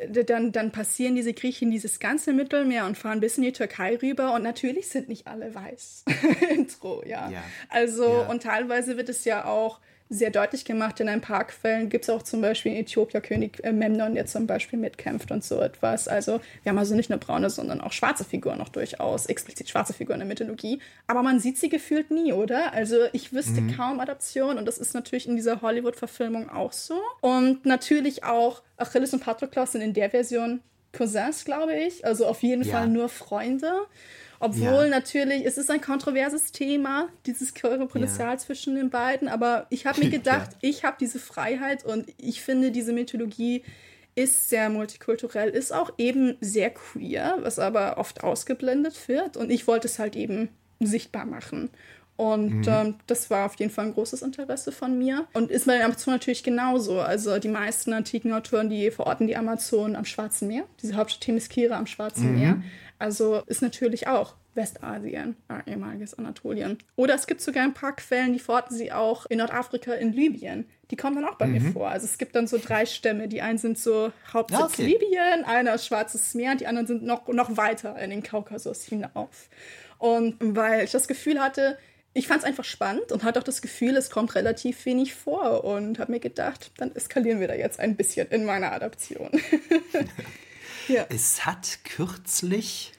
dann, dann passieren diese Griechen dieses ganze Mittelmeer und fahren bis in die Türkei rüber und natürlich sind nicht alle weiß in Troja. Ja. Also, ja. und teilweise wird es ja auch sehr deutlich gemacht. In ein paar Quellen gibt es auch zum Beispiel in Äthiopien König äh, Memnon, der zum Beispiel mitkämpft und so etwas. Also wir haben also nicht nur braune, sondern auch schwarze Figuren noch durchaus, explizit schwarze Figuren in der Mythologie. Aber man sieht sie gefühlt nie, oder? Also ich wüsste mhm. kaum Adaption und das ist natürlich in dieser Hollywood-Verfilmung auch so. Und natürlich auch Achilles und Patroklos sind in der Version Cousins, glaube ich. Also auf jeden ja. Fall nur Freunde. Obwohl ja. natürlich, es ist ein kontroverses Thema, dieses Körperpotenzial ja. zwischen den beiden. Aber ich habe mir gedacht, ich habe diese Freiheit und ich finde, diese Mythologie ist sehr multikulturell, ist auch eben sehr queer, was aber oft ausgeblendet wird. Und ich wollte es halt eben sichtbar machen. Und mhm. ähm, das war auf jeden Fall ein großes Interesse von mir. Und ist bei den Amazonen natürlich genauso. Also die meisten antiken Autoren, die verorten die Amazonen am Schwarzen Meer, diese Hauptstadt Themyscira am Schwarzen mhm. Meer. Also ist natürlich auch Westasien, ehemaliges Anatolien. Oder es gibt sogar ein paar Quellen, die verorten sie auch in Nordafrika, in Libyen. Die kommen dann auch bei mhm. mir vor. Also es gibt dann so drei Stämme. Die einen sind so Hauptsitz okay. Libyen, einer Schwarzes Meer und die anderen sind noch, noch weiter in den Kaukasus hinauf. Und weil ich das Gefühl hatte, ich fand es einfach spannend und hatte auch das Gefühl, es kommt relativ wenig vor und habe mir gedacht, dann eskalieren wir da jetzt ein bisschen in meiner Adaption. Ja. Es hat kürzlich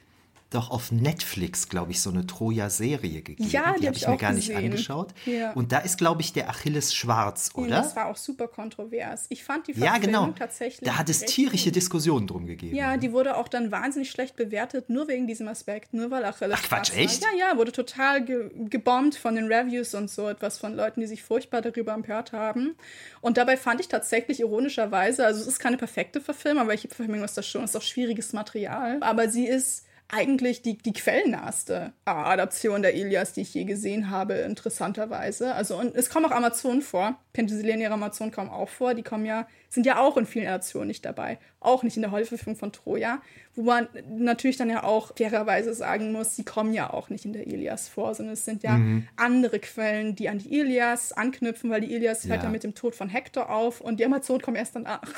doch auf Netflix, glaube ich, so eine Troja-Serie gegeben. Ja, die, die habe ich, ich mir gar gesehen. nicht angeschaut. Ja. Und da ist, glaube ich, der Achilles schwarz, oder? Ja, das war auch super kontrovers. Ich fand die Verfilmung ja, genau. tatsächlich. Da hat es tierische Diskussionen drum gegeben. Ja, die wurde auch dann wahnsinnig schlecht bewertet, nur wegen diesem Aspekt, nur weil Achilles Ach, Quatsch, echt? Ja, ja, wurde total ge gebombt von den Reviews und so etwas von Leuten, die sich furchtbar darüber empört haben. Und dabei fand ich tatsächlich ironischerweise, also es ist keine perfekte Verfilmung, aber ich Verfilmung ist das schon, ist auch schwieriges Material, aber sie ist eigentlich die, die quellennahste Adaption der Ilias, die ich je gesehen habe, interessanterweise. Also, und es kommen auch Amazonen vor. Penthesileniere Amazonen kommen auch vor. Die kommen ja, sind ja auch in vielen Adaptionen nicht dabei. Auch nicht in der Hollywood-Verfilmung von Troja. Wo man natürlich dann ja auch fairerweise sagen muss, sie kommen ja auch nicht in der Ilias vor, sondern es sind ja mhm. andere Quellen, die an die Ilias anknüpfen, weil die Ilias hört ja mit dem Tod von Hektor auf und die Amazonen kommen erst danach.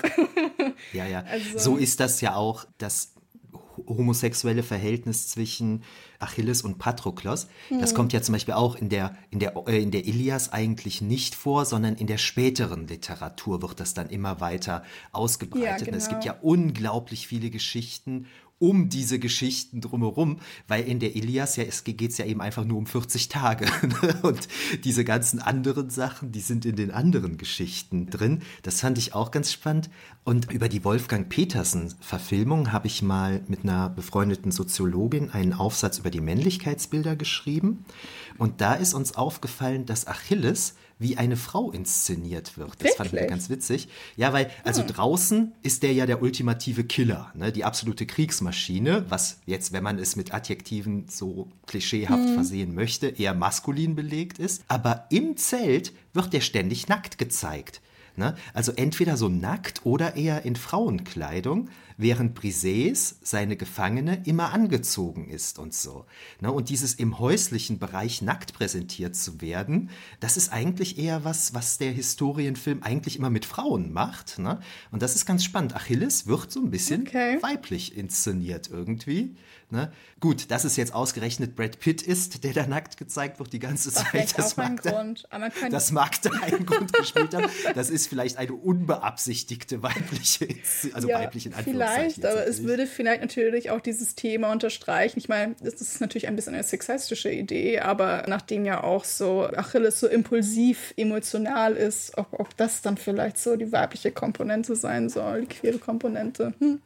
ja, ja. Also, so ist das ja auch, dass homosexuelle Verhältnis zwischen Achilles und Patroklos. Mhm. Das kommt ja zum Beispiel auch in der, in, der, äh, in der Ilias eigentlich nicht vor, sondern in der späteren Literatur wird das dann immer weiter ausgebreitet. Ja, genau. Es gibt ja unglaublich viele Geschichten um diese Geschichten drumherum, weil in der Ilias ja, es geht es ja eben einfach nur um 40 Tage. Ne? Und diese ganzen anderen Sachen, die sind in den anderen Geschichten drin. Das fand ich auch ganz spannend. Und über die Wolfgang Petersen-Verfilmung habe ich mal mit einer befreundeten Soziologin einen Aufsatz über die Männlichkeitsbilder geschrieben. Und da ist uns aufgefallen, dass Achilles wie eine Frau inszeniert wird. Das Wirklich? fanden wir ganz witzig. Ja, weil, also hm. draußen ist der ja der ultimative Killer, ne? die absolute Kriegsmaschine, was jetzt, wenn man es mit Adjektiven so klischeehaft hm. versehen möchte, eher maskulin belegt ist. Aber im Zelt wird der ständig nackt gezeigt. Ne? Also entweder so nackt oder eher in Frauenkleidung während Briseis, seine Gefangene, immer angezogen ist und so. Ne? Und dieses im häuslichen Bereich nackt präsentiert zu werden, das ist eigentlich eher was, was der Historienfilm eigentlich immer mit Frauen macht. Ne? Und das ist ganz spannend. Achilles wird so ein bisschen okay. weiblich inszeniert irgendwie. Ne? Gut, dass es jetzt ausgerechnet Brad Pitt ist, der da nackt gezeigt wird die ganze Zeit. Das mag, da, das mag da einen Grund gespielt haben. Das ist vielleicht eine unbeabsichtigte weibliche, also ja, weibliche in Vielleicht, aber es würde vielleicht natürlich auch dieses Thema unterstreichen. Ich meine, das ist natürlich ein bisschen eine sexistische Idee, aber nachdem ja auch so Achilles so impulsiv, emotional ist, ob, ob das dann vielleicht so die weibliche Komponente sein soll, die queere Komponente. Hm.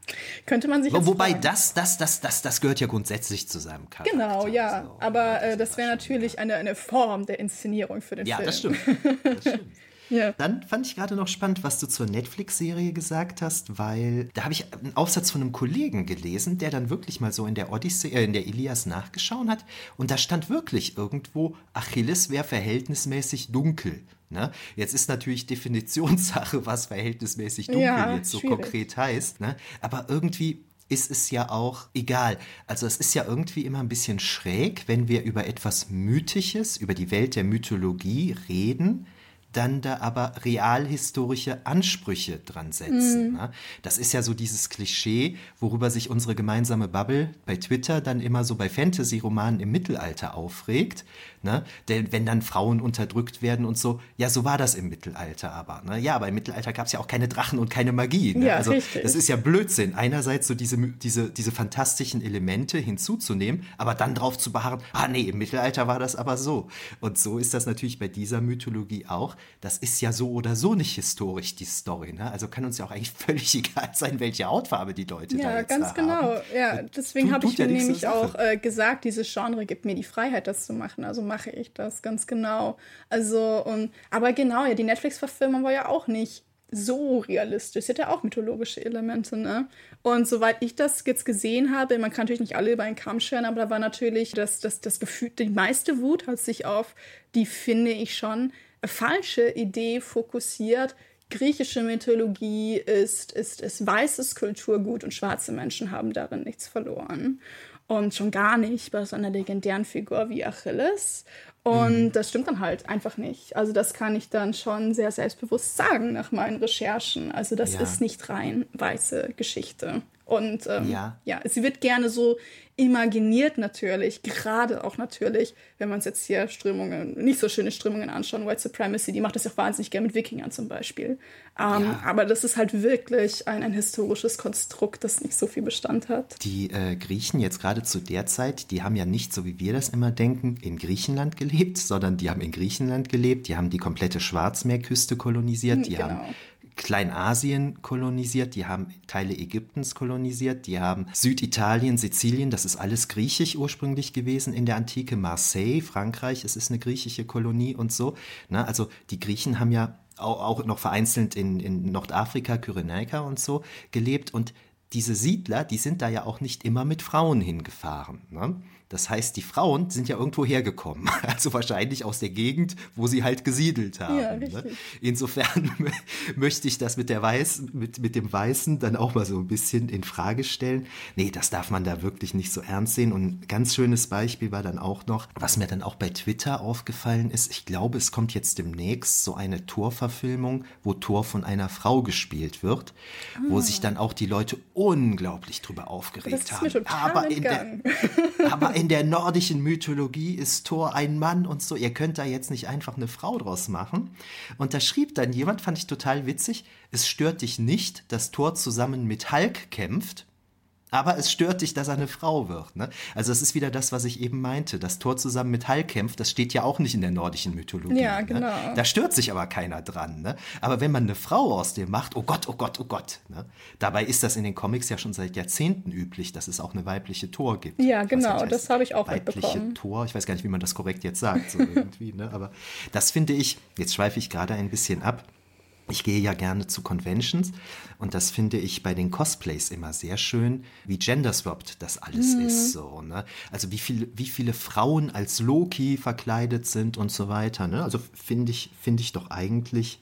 Könnte man sich. Wobei das, das, das, das, das gehört ja grundsätzlich zu seinem Charakter. Genau, ja. So. Aber äh, das wäre natürlich eine, eine Form der Inszenierung für den ja, Film. Ja, das stimmt. Das stimmt. Ja. Dann fand ich gerade noch spannend, was du zur Netflix-Serie gesagt hast, weil da habe ich einen Aufsatz von einem Kollegen gelesen, der dann wirklich mal so in der Odyssee, äh, in der Ilias nachgeschaut hat und da stand wirklich irgendwo, Achilles wäre verhältnismäßig dunkel. Ne? Jetzt ist natürlich Definitionssache, was verhältnismäßig dunkel ja, jetzt so schwierig. konkret heißt. Ne? Aber irgendwie ist es ja auch egal. Also es ist ja irgendwie immer ein bisschen schräg, wenn wir über etwas Mythisches, über die Welt der Mythologie reden, dann da aber realhistorische Ansprüche dran setzen. Mhm. Ne? Das ist ja so dieses Klischee, worüber sich unsere gemeinsame Bubble bei Twitter dann immer so bei Fantasy-Romanen im Mittelalter aufregt. Ne? Denn wenn dann Frauen unterdrückt werden und so, ja, so war das im Mittelalter aber. Ne? Ja, aber im Mittelalter gab es ja auch keine Drachen und keine Magie. Ne? Ja, also richtig. das ist ja Blödsinn. Einerseits so diese, diese, diese fantastischen Elemente hinzuzunehmen, aber dann drauf zu beharren, ah nee, im Mittelalter war das aber so. Und so ist das natürlich bei dieser Mythologie auch. Das ist ja so oder so nicht historisch, die Story. Ne? Also kann uns ja auch eigentlich völlig egal sein, welche Hautfarbe die Leute ja, da jetzt ganz da genau. haben. Ja, deswegen habe ich ja mir nämlich auch äh, gesagt, dieses Genre gibt mir die Freiheit, das zu machen. Also mache ich das ganz genau. Also, und, aber genau, ja, die Netflix-Verfilmung war ja auch nicht so realistisch. Sie hat ja auch mythologische Elemente, ne? Und soweit ich das jetzt gesehen habe, man kann natürlich nicht alle über einen Kamm scheren, aber da war natürlich das, das, das Gefühl, die meiste Wut hat sich auf die, finde ich schon, falsche Idee fokussiert. Griechische Mythologie ist, ist, ist weißes Kulturgut und schwarze Menschen haben darin nichts verloren. Und schon gar nicht bei so einer legendären Figur wie Achilles. Und mhm. das stimmt dann halt einfach nicht. Also das kann ich dann schon sehr selbstbewusst sagen nach meinen Recherchen. Also das ja. ist nicht rein weiße Geschichte. Und ähm, ja. ja, sie wird gerne so imaginiert natürlich, gerade auch natürlich, wenn man es jetzt hier Strömungen, nicht so schöne Strömungen anschauen, White Supremacy, die macht das ja wahnsinnig gerne mit Wikingern zum Beispiel. Ähm, ja. Aber das ist halt wirklich ein, ein historisches Konstrukt, das nicht so viel Bestand hat. Die äh, Griechen jetzt gerade zu der Zeit, die haben ja nicht, so wie wir das immer denken, in Griechenland gelebt, sondern die haben in Griechenland gelebt, die haben die komplette Schwarzmeerküste kolonisiert, die genau. haben Kleinasien kolonisiert, die haben Teile Ägyptens kolonisiert, die haben Süditalien, Sizilien, das ist alles griechisch ursprünglich gewesen in der Antike, Marseille, Frankreich, es ist eine griechische Kolonie und so. Ne? Also die Griechen haben ja auch, noch vereinzelt in, in Nordafrika, Kyrenaika und so gelebt und diese Siedler, die sind da ja auch nicht immer mit Frauen hingefahren. Ne? Das heißt, die Frauen sind ja irgendwo hergekommen, also wahrscheinlich aus der Gegend, wo sie halt gesiedelt haben. Ja, ne? Insofern möchte ich das mit der Weiß, mit, mit dem Weißen dann auch mal so ein bisschen in Frage stellen. Nee, das darf man da wirklich nicht so ernst sehen. Und ein ganz schönes Beispiel war dann auch noch, was mir dann auch bei Twitter aufgefallen ist. Ich glaube, es kommt jetzt demnächst so eine Torverfilmung, wo Tor von einer Frau gespielt wird, ah. wo sich dann auch die Leute unglaublich drüber aufgeregt haben. aber in, der, aber in der nordischen Mythologie ist Thor ein Mann und so. Ihr könnt da jetzt nicht einfach eine Frau draus machen. Und da schrieb dann jemand, fand ich total witzig, es stört dich nicht, dass Thor zusammen mit Hulk kämpft. Aber es stört dich, dass er eine Frau wird. Ne? Also es ist wieder das, was ich eben meinte. Das Tor zusammen mit Hall kämpft, das steht ja auch nicht in der nordischen Mythologie. Ja, genau. Ne? Da stört sich aber keiner dran. Ne? Aber wenn man eine Frau aus dem macht, oh Gott, oh Gott, oh Gott. Ne? Dabei ist das in den Comics ja schon seit Jahrzehnten üblich, dass es auch eine weibliche Tor gibt. Ja, genau, das habe ich auch weibliche mitbekommen. Tor, ich weiß gar nicht, wie man das korrekt jetzt sagt, so irgendwie. Ne? Aber das finde ich, jetzt schweife ich gerade ein bisschen ab ich gehe ja gerne zu Conventions und das finde ich bei den Cosplays immer sehr schön, wie genderswapped das alles mhm. ist. So, ne? Also wie, viel, wie viele Frauen als Loki verkleidet sind und so weiter. Ne? Also finde ich, finde ich doch eigentlich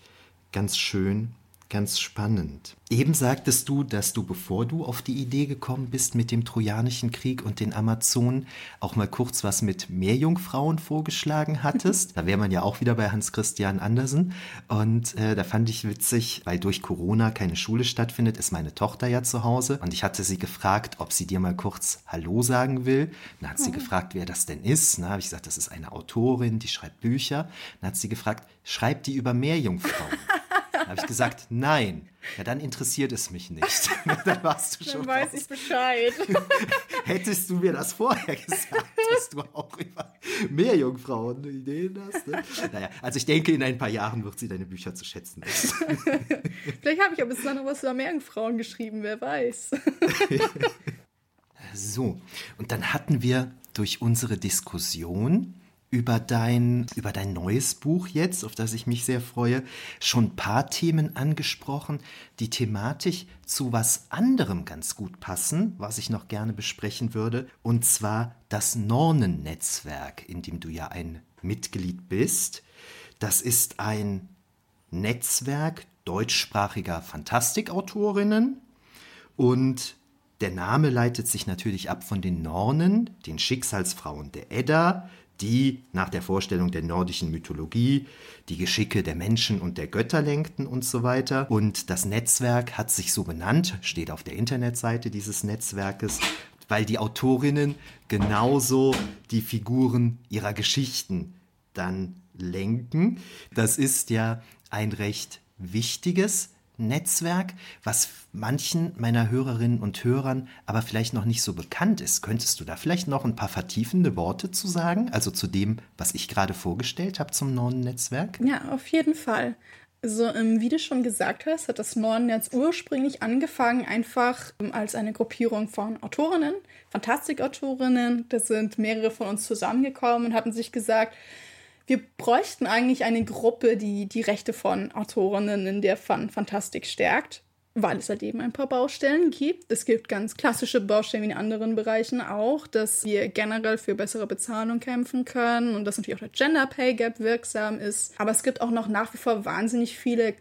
ganz schön Ganz spannend. Eben sagtest du, dass du, bevor du auf die Idee gekommen bist mit dem Trojanischen Krieg und den Amazonen, auch mal kurz was mit Meerjungfrauen vorgeschlagen hattest. da wäre man ja auch wieder bei Hans Christian Andersen. Und äh, da fand ich witzig, weil durch Corona keine Schule stattfindet, ist meine Tochter ja zu Hause. Und ich hatte sie gefragt, ob sie dir mal kurz Hallo sagen will. Dann hat sie mhm. gefragt, wer das denn ist. Na, habe ich gesagt, das ist eine Autorin, die schreibt Bücher. Dann hat sie gefragt, schreibt die über Meerjungfrauen? habe ich gesagt, nein. Ja, dann interessiert es mich nicht. dann warst du schon. Dann weiß raus. ich Bescheid. Hättest du mir das vorher gesagt, dass du auch über Meerjungfrauen Ideen hast. Ne? Naja, also ich denke, in ein paar Jahren wird sie deine Bücher zu schätzen wissen. Vielleicht habe ich aber bislang noch was über Meerjungfrauen geschrieben, wer weiß. so, und dann hatten wir durch unsere Diskussion über dein, über dein neues Buch jetzt, auf das ich mich sehr freue, schon ein paar Themen angesprochen, die thematisch zu was anderem ganz gut passen, was ich noch gerne besprechen würde, und zwar das Nornen-Netzwerk, in dem du ja ein Mitglied bist. Das ist ein Netzwerk deutschsprachiger Fantastikautorinnen und der Name leitet sich natürlich ab von den Nornen, den Schicksalsfrauen der Edda, die nach der Vorstellung der nordischen Mythologie die Geschicke der Menschen und der Götter lenkten und so weiter. Und das Netzwerk hat sich so benannt, steht auf der Internetseite dieses Netzwerkes, weil die Autorinnen genauso die Figuren ihrer Geschichten dann lenken. Das ist ja ein recht wichtiges Netzwerk, was manchen meiner Hörerinnen und Hörern aber vielleicht noch nicht so bekannt ist. Könntest du da vielleicht noch ein paar vertiefende Worte zu sagen? Also zu dem, was ich gerade vorgestellt habe zum Norden-Netzwerk? Ja, auf jeden Fall. Also, wie du schon gesagt hast, hat das Nordennetz ursprünglich angefangen, einfach ähm, als eine Gruppierung von Autorinnen, Fantastikautorinnen. Da sind mehrere von uns zusammengekommen und hatten sich gesagt, wir bräuchten eigentlich eine Gruppe, die die Rechte von Autorinnen in der Fantastik stärkt weil es halt eben ein paar Baustellen gibt. Es gibt ganz klassische Baustellen wie in anderen Bereichen auch, dass wir generell für bessere Bezahlung kämpfen können und dass natürlich auch der Gender Pay Gap wirksam ist. Aber es gibt auch noch nach wie vor wahnsinnig viele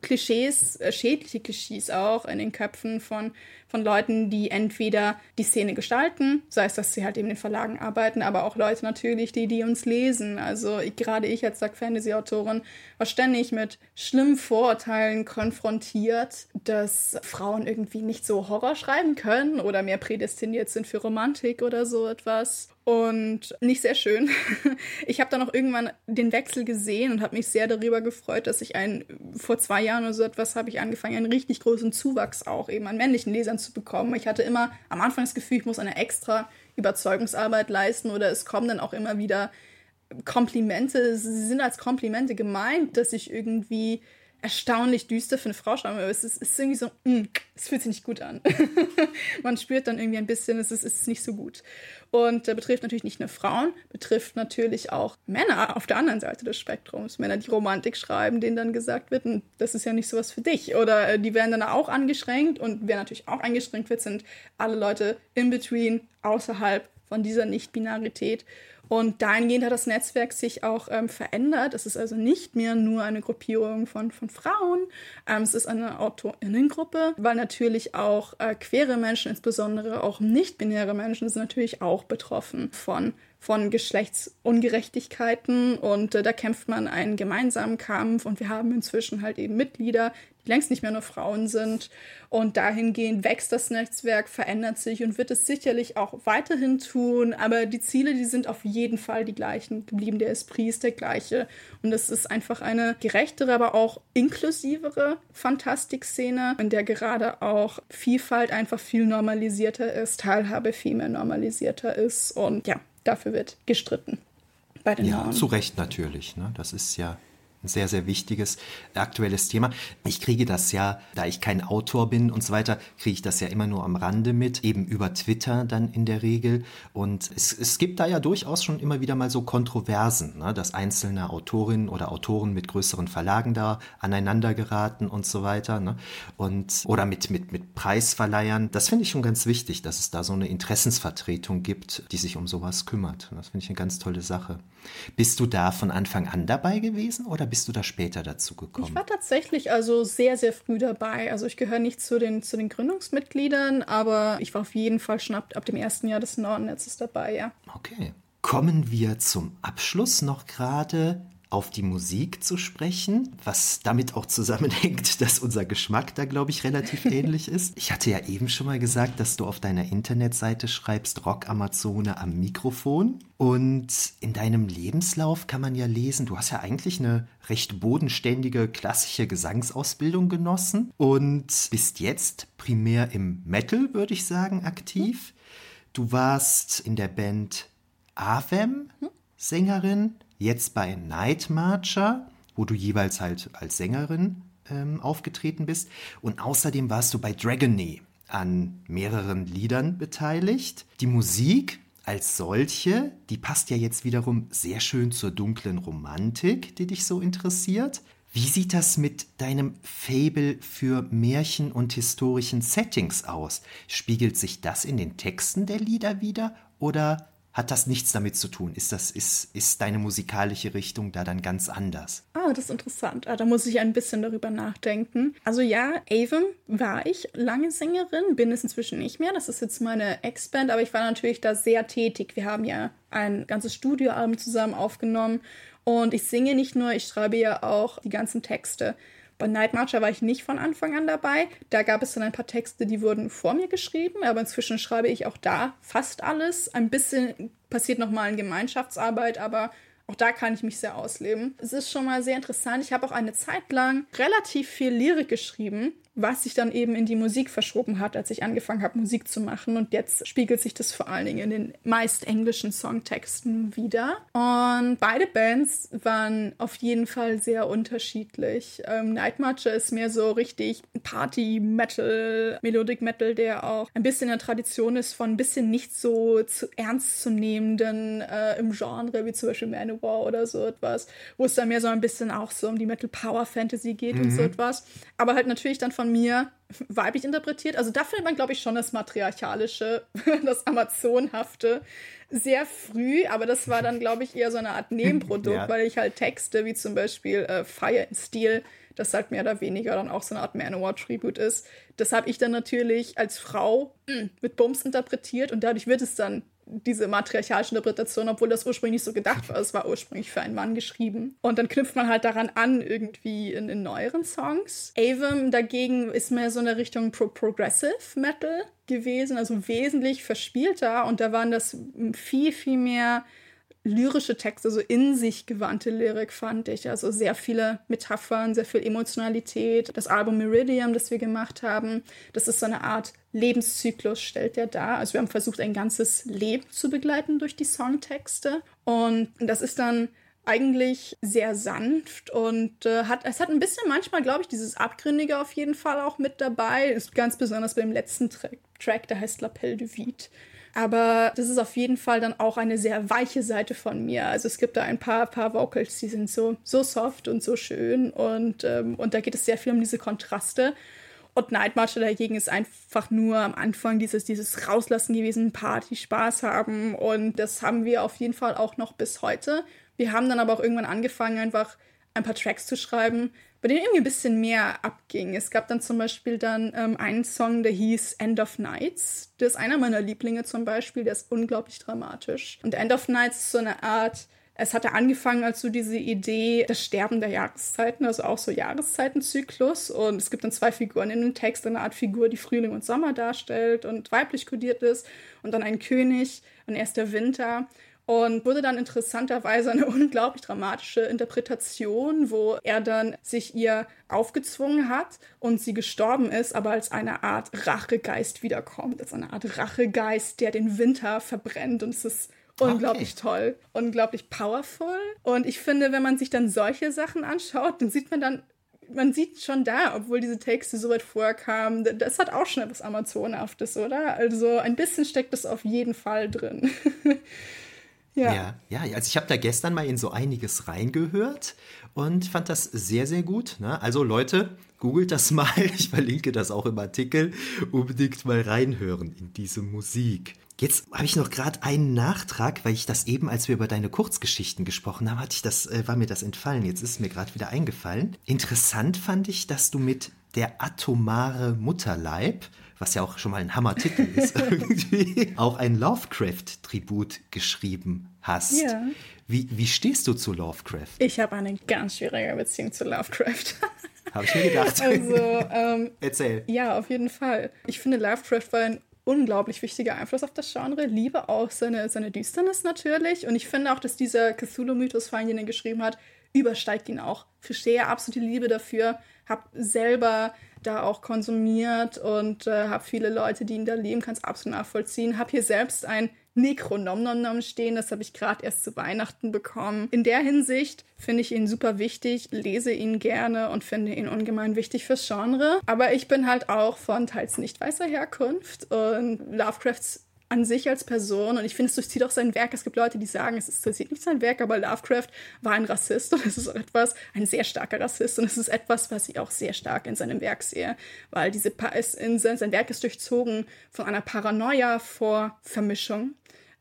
Klischees, äh, schädliche Klischees auch in den Köpfen von von Leuten, die entweder die Szene gestalten, sei es, dass sie halt eben in den Verlagen arbeiten, aber auch Leute natürlich, die, die uns lesen. Also ich, gerade ich als Dark Fantasy-Autorin war ständig mit schlimmen Vorurteilen konfrontiert, dass Frauen irgendwie nicht so Horror schreiben können oder mehr prädestiniert sind für Romantik oder so etwas und nicht sehr schön. Ich habe dann auch irgendwann den Wechsel gesehen und habe mich sehr darüber gefreut, dass ich einen, vor zwei Jahren oder so etwas habe ich angefangen, einen richtig großen Zuwachs auch eben an männlichen Lesern zu bekommen. Ich hatte immer am Anfang das Gefühl, ich muss eine extra Überzeugungsarbeit leisten oder es kommen dann auch immer wieder Komplimente, sie sind als Komplimente gemeint, dass ich irgendwie erstaunlich düster für eine Frau schreiben, aber es ist, ist irgendwie so, mm, es fühlt sich nicht gut an. Man spürt dann irgendwie ein bisschen, es ist, ist nicht so gut. Und äh, betrifft natürlich nicht nur Frauen, betrifft natürlich auch Männer auf der anderen Seite des Spektrums. Männer, die Romantik schreiben, denen dann gesagt wird, hm, das ist ja nicht sowas für dich. Oder äh, die werden dann auch angeschränkt und wer natürlich auch eingeschränkt wird, sind alle Leute in between, außerhalb von dieser Nicht-Binarität. Und dahingehend hat das Netzwerk sich auch ähm, verändert. Es ist also nicht mehr nur eine Gruppierung von, von Frauen, ähm, es ist eine AutorInnengruppe, weil natürlich auch äh, queere Menschen, insbesondere auch nicht-binäre Menschen, sind natürlich auch betroffen von von Geschlechtsungerechtigkeiten und äh, da kämpft man einen gemeinsamen Kampf und wir haben inzwischen halt eben Mitglieder, die längst nicht mehr nur Frauen sind und dahingehend wächst das Netzwerk, verändert sich und wird es sicherlich auch weiterhin tun, aber die Ziele, die sind auf jeden Fall die gleichen. Geblieben, der Esprit ist der gleiche und es ist einfach eine gerechtere, aber auch inklusivere Fantastikszene, in der gerade auch Vielfalt einfach viel normalisierter ist, Teilhabe viel mehr normalisierter ist und ja, dafür wird gestritten. Bei den ja, Normen. zu Recht natürlich. Ne? Das ist ja sehr, sehr wichtiges aktuelles Thema. Ich kriege das ja, da ich kein Autor bin und so weiter, kriege ich das ja immer nur am Rande mit, eben über Twitter dann in der Regel. Und es, es gibt da ja durchaus schon immer wieder mal so Kontroversen, ne, dass einzelne Autorinnen oder Autoren mit größeren Verlagen da aneinander geraten und so weiter. Ne? Und, oder mit, mit, mit Preisverleihern. Das finde ich schon ganz wichtig, dass es da so eine Interessensvertretung gibt, die sich um sowas kümmert. Das finde ich eine ganz tolle Sache. Bist du da von Anfang an dabei gewesen oder bist du da später dazu gekommen? Ich war tatsächlich also sehr, sehr früh dabei. Also ich gehöre nicht zu den, zu den Gründungsmitgliedern, aber ich war auf jeden Fall schon ab, ab dem ersten Jahr des Nordnetzes dabei, ja. Okay. Kommen wir zum Abschluss noch gerade auf die Musik zu sprechen, was damit auch zusammenhängt, dass unser Geschmack da, glaube ich, relativ ähnlich ist. Ich hatte ja eben schon mal gesagt, dass du auf deiner Internetseite schreibst Rock-Amazone am Mikrofon. Und in deinem Lebenslauf kann man ja lesen, du hast ja eigentlich eine recht bodenständige klassische Gesangsausbildung genossen und bist jetzt primär im Metal, würde ich sagen, aktiv. Du warst in der Band Avem Sängerin jetzt bei Night Marcher, wo du jeweils halt als Sängerin ähm, aufgetreten bist. Und außerdem warst du bei Dragony an mehreren Liedern beteiligt. Die Musik als solche, die passt ja jetzt wiederum sehr schön zur dunklen Romantik, die dich so interessiert. Wie sieht das mit deinem Fable für Märchen und historischen Settings aus? Spiegelt sich das in den Texten der Lieder wieder oder hat das nichts damit zu tun? Ist, das, ist, ist deine musikalische Richtung da dann ganz anders? Ah, das ist interessant. Ah, da muss ich ein bisschen darüber nachdenken. Also ja, Avon war ich lange Sängerin, bin es inzwischen nicht mehr. Das ist jetzt meine Ex-Band, aber ich war natürlich da sehr tätig. Wir haben ja ein ganzes Studioalbum zusammen aufgenommen und ich singe nicht nur, ich schreibe ja auch die ganzen Texte. Bei Night Marcher war ich nicht von Anfang an dabei. Da gab es dann ein paar Texte, die wurden vor mir geschrieben, aber inzwischen schreibe ich auch da fast alles. Ein bisschen passiert nochmal in Gemeinschaftsarbeit, aber auch da kann ich mich sehr ausleben. Es ist schon mal sehr interessant. Ich habe auch eine Zeit lang relativ viel Lyrik geschrieben was sich dann eben in die Musik verschoben hat, als ich angefangen habe, Musik zu machen. Und jetzt spiegelt sich das vor allen Dingen in den meist englischen Songtexten wieder. Und beide Bands waren auf jeden Fall sehr unterschiedlich. Ähm, Night Marcher ist mehr so richtig Party-Metal, Melodic Metal, der auch ein bisschen in der Tradition ist von ein bisschen nicht so zu ernst zu nehmenden äh, im Genre, wie zum Beispiel Manowar oder so etwas, wo es dann mehr so ein bisschen auch so um die Metal Power Fantasy geht mhm. und so etwas. Aber halt natürlich dann von von mir weiblich interpretiert. Also da findet man, glaube ich, schon das Matriarchalische, das Amazonhafte sehr früh, aber das war dann, glaube ich, eher so eine Art Nebenprodukt, ja. weil ich halt Texte wie zum Beispiel äh, Fire in Steel, das halt mehr oder weniger dann auch so eine Art Manowar-Tribute ist. Das habe ich dann natürlich als Frau mh, mit Bums interpretiert und dadurch wird es dann diese matriarchalische Interpretation, obwohl das ursprünglich nicht so gedacht war. Es war ursprünglich für einen Mann geschrieben. Und dann knüpft man halt daran an, irgendwie in, in neueren Songs. Avum dagegen ist mehr so eine Richtung Pro Progressive Metal gewesen, also wesentlich verspielter. Und da waren das viel, viel mehr lyrische Texte, so in sich gewandte Lyrik fand ich. Also sehr viele Metaphern, sehr viel Emotionalität. Das Album Meridium, das wir gemacht haben, das ist so eine Art Lebenszyklus, stellt er dar. Also wir haben versucht, ein ganzes Leben zu begleiten durch die Songtexte. Und das ist dann eigentlich sehr sanft und äh, hat es hat ein bisschen manchmal, glaube ich, dieses Abgründige auf jeden Fall auch mit dabei. Ist ganz besonders beim letzten Track, Track der heißt Lapelle de Vide. Aber das ist auf jeden Fall dann auch eine sehr weiche Seite von mir. Also es gibt da ein paar, paar Vocals, die sind so, so soft und so schön. Und, ähm, und da geht es sehr viel um diese Kontraste. Und Night dagegen ist einfach nur am Anfang dieses, dieses Rauslassen gewesen, Party, Spaß haben. Und das haben wir auf jeden Fall auch noch bis heute. Wir haben dann aber auch irgendwann angefangen, einfach ein paar Tracks zu schreiben, bei denen irgendwie ein bisschen mehr abging. Es gab dann zum Beispiel dann ähm, einen Song, der hieß End of Nights. Der ist einer meiner Lieblinge zum Beispiel, der ist unglaublich dramatisch. Und End of Nights ist so eine Art es hatte angefangen als so diese Idee, das Sterben der Jahreszeiten, also auch so Jahreszeitenzyklus. Und es gibt dann zwei Figuren in dem Text, eine Art Figur, die Frühling und Sommer darstellt und weiblich kodiert ist. Und dann ein König und er ist der Winter. Und wurde dann interessanterweise eine unglaublich dramatische Interpretation, wo er dann sich ihr aufgezwungen hat und sie gestorben ist, aber als eine Art Rachegeist wiederkommt, als eine Art Rachegeist, der den Winter verbrennt. Und es ist unglaublich okay. toll, unglaublich powerful. Und ich finde, wenn man sich dann solche Sachen anschaut, dann sieht man dann, man sieht schon da, obwohl diese Texte so weit vorkamen, das hat auch schon etwas Amazonhaftes, oder? Also ein bisschen steckt das auf jeden Fall drin. ja. ja, ja, also ich habe da gestern mal in so einiges reingehört und fand das sehr, sehr gut. Ne? Also Leute, googelt das mal, ich verlinke das auch im Artikel, unbedingt mal reinhören in diese Musik. Jetzt habe ich noch gerade einen Nachtrag, weil ich das eben, als wir über deine Kurzgeschichten gesprochen haben, hatte ich das, äh, war mir das entfallen. Jetzt ist es mir gerade wieder eingefallen. Interessant fand ich, dass du mit der atomare Mutterleib, was ja auch schon mal ein Hammertitel ist, irgendwie auch ein Lovecraft-Tribut geschrieben hast. Ja. Wie, wie stehst du zu Lovecraft? Ich habe eine ganz schwierige Beziehung zu Lovecraft. Habe ich mir gedacht. Also, ähm, Erzähl. Ja, auf jeden Fall. Ich finde, Lovecraft war ein unglaublich wichtiger Einfluss auf das Genre. Liebe auch seine, seine Düsternis natürlich. Und ich finde auch, dass dieser Cthulhu-Mythos, den er geschrieben hat, übersteigt ihn auch. Verstehe absolute Liebe dafür. Hab selber da auch konsumiert und äh, habe viele Leute, die ihn da leben, kann es absolut nachvollziehen. Habe hier selbst ein Necronomnom stehen, das habe ich gerade erst zu Weihnachten bekommen. In der Hinsicht finde ich ihn super wichtig, lese ihn gerne und finde ihn ungemein wichtig fürs Genre. Aber ich bin halt auch von teils nicht weißer Herkunft und Lovecrafts an sich als Person und ich finde, es durchzieht auch sein Werk. Es gibt Leute, die sagen, es durchzieht nicht sein Werk, aber Lovecraft war ein Rassist und es ist etwas, ein sehr starker Rassist und es ist etwas, was ich auch sehr stark in seinem Werk sehe, weil diese pa ist in, sein Werk ist durchzogen von einer Paranoia vor Vermischung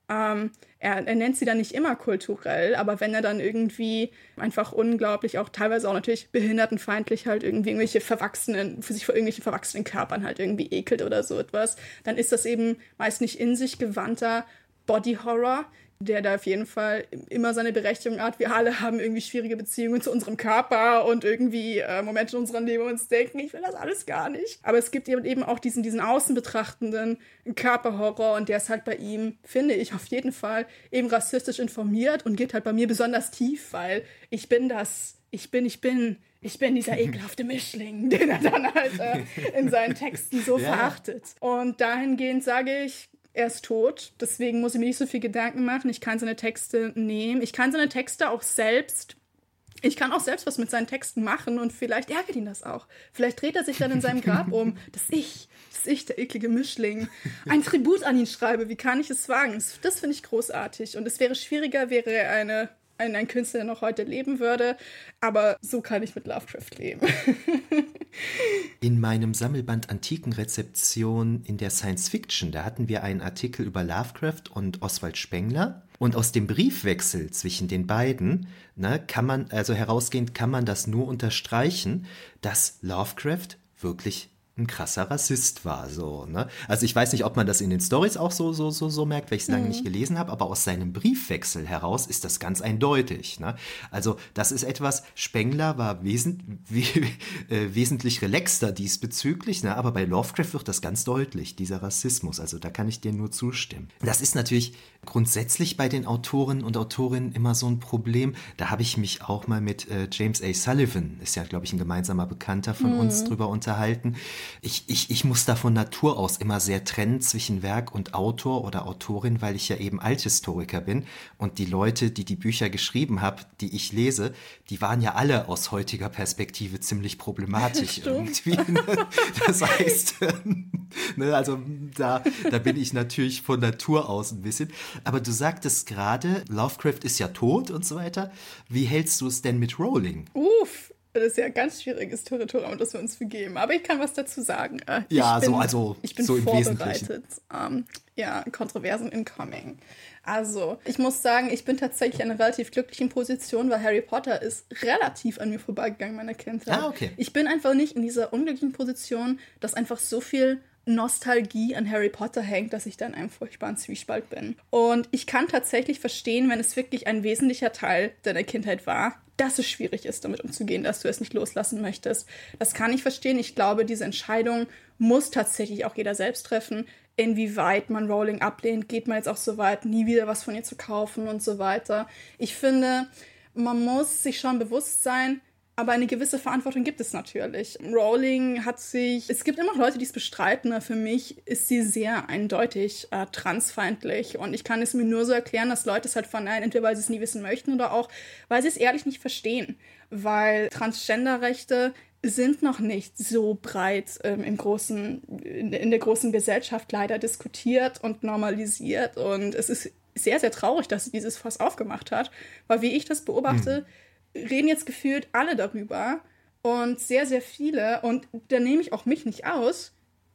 ähm, er, er, nennt sie dann nicht immer kulturell, aber wenn er dann irgendwie einfach unglaublich, auch teilweise auch natürlich behindertenfeindlich halt irgendwie irgendwelche verwachsenen, für sich vor irgendwelchen verwachsenen Körpern halt irgendwie ekelt oder so etwas, dann ist das eben meist nicht in sich gewandter Body Horror, der da auf jeden Fall immer seine Berechtigung hat. Wir alle haben irgendwie schwierige Beziehungen zu unserem Körper und irgendwie äh, Momente in unserem Leben, uns denken, ich will das alles gar nicht. Aber es gibt eben auch diesen, diesen außen betrachtenden Körperhorror und der ist halt bei ihm, finde ich, auf jeden Fall eben rassistisch informiert und geht halt bei mir besonders tief, weil ich bin das, ich bin, ich bin, ich bin dieser ekelhafte Mischling, den er dann halt äh, in seinen Texten so ja. verachtet. Und dahingehend sage ich, er ist tot, deswegen muss ich mir nicht so viel Gedanken machen. Ich kann seine Texte nehmen. Ich kann seine Texte auch selbst. Ich kann auch selbst was mit seinen Texten machen und vielleicht ärgert ihn das auch. Vielleicht dreht er sich dann in seinem Grab um, dass ich, dass ich, der eklige Mischling, ein Tribut an ihn schreibe. Wie kann ich es wagen? Das, das finde ich großartig. Und es wäre schwieriger, wäre er eine ein, ein Künstler, der noch heute leben würde. Aber so kann ich mit Lovecraft leben. in meinem Sammelband Antikenrezeption in der Science Fiction, da hatten wir einen Artikel über Lovecraft und Oswald Spengler. Und aus dem Briefwechsel zwischen den beiden ne, kann man, also herausgehend kann man das nur unterstreichen, dass Lovecraft wirklich ein krasser Rassist war. So, ne? Also ich weiß nicht, ob man das in den Stories auch so, so, so, so merkt, weil ich es lange mhm. nicht gelesen habe, aber aus seinem Briefwechsel heraus ist das ganz eindeutig. Ne? Also das ist etwas, Spengler war wesent, we, äh, wesentlich relaxter diesbezüglich, ne? aber bei Lovecraft wird das ganz deutlich, dieser Rassismus. Also da kann ich dir nur zustimmen. Das ist natürlich grundsätzlich bei den Autoren und Autorinnen immer so ein Problem. Da habe ich mich auch mal mit äh, James A. Sullivan, ist ja, glaube ich, ein gemeinsamer Bekannter von mhm. uns, drüber unterhalten. Ich, ich, ich muss da von Natur aus immer sehr trennen zwischen Werk und Autor oder Autorin, weil ich ja eben Althistoriker bin. Und die Leute, die die Bücher geschrieben haben, die ich lese, die waren ja alle aus heutiger Perspektive ziemlich problematisch irgendwie. Ne? Das heißt, ne, also da, da bin ich natürlich von Natur aus ein bisschen. Aber du sagtest gerade, Lovecraft ist ja tot und so weiter. Wie hältst du es denn mit Rowling? Uff, Das ist ja ein ganz schwieriges Territorium, das wir uns begeben. Aber ich kann was dazu sagen. Äh, ich ja, bin, so, also ich bin so vorbereitet. Ähm, ja, Kontroversen incoming. Also, ich muss sagen, ich bin tatsächlich in einer relativ glücklichen Position, weil Harry Potter ist relativ an mir vorbeigegangen, meiner Kindheit. Ah, okay. Ich bin einfach nicht in dieser unglücklichen Position, dass einfach so viel Nostalgie an Harry Potter hängt, dass ich dann einem furchtbaren Zwiespalt bin. Und ich kann tatsächlich verstehen, wenn es wirklich ein wesentlicher Teil deiner Kindheit war, dass es schwierig ist, damit umzugehen, dass du es nicht loslassen möchtest. Das kann ich verstehen. Ich glaube, diese Entscheidung muss tatsächlich auch jeder selbst treffen, inwieweit man Rowling ablehnt. Geht man jetzt auch so weit, nie wieder was von ihr zu kaufen und so weiter. Ich finde, man muss sich schon bewusst sein, aber eine gewisse Verantwortung gibt es natürlich. Rowling hat sich, es gibt immer Leute, die es bestreiten, aber für mich ist sie sehr eindeutig äh, transfeindlich. Und ich kann es mir nur so erklären, dass Leute es halt verneinen, entweder weil sie es nie wissen möchten oder auch, weil sie es ehrlich nicht verstehen. Weil Transgenderrechte sind noch nicht so breit ähm, im großen, in, in der großen Gesellschaft leider diskutiert und normalisiert. Und es ist sehr, sehr traurig, dass sie dieses Fass aufgemacht hat. Weil wie ich das beobachte, hm reden jetzt gefühlt alle darüber und sehr, sehr viele, und da nehme ich auch mich nicht aus,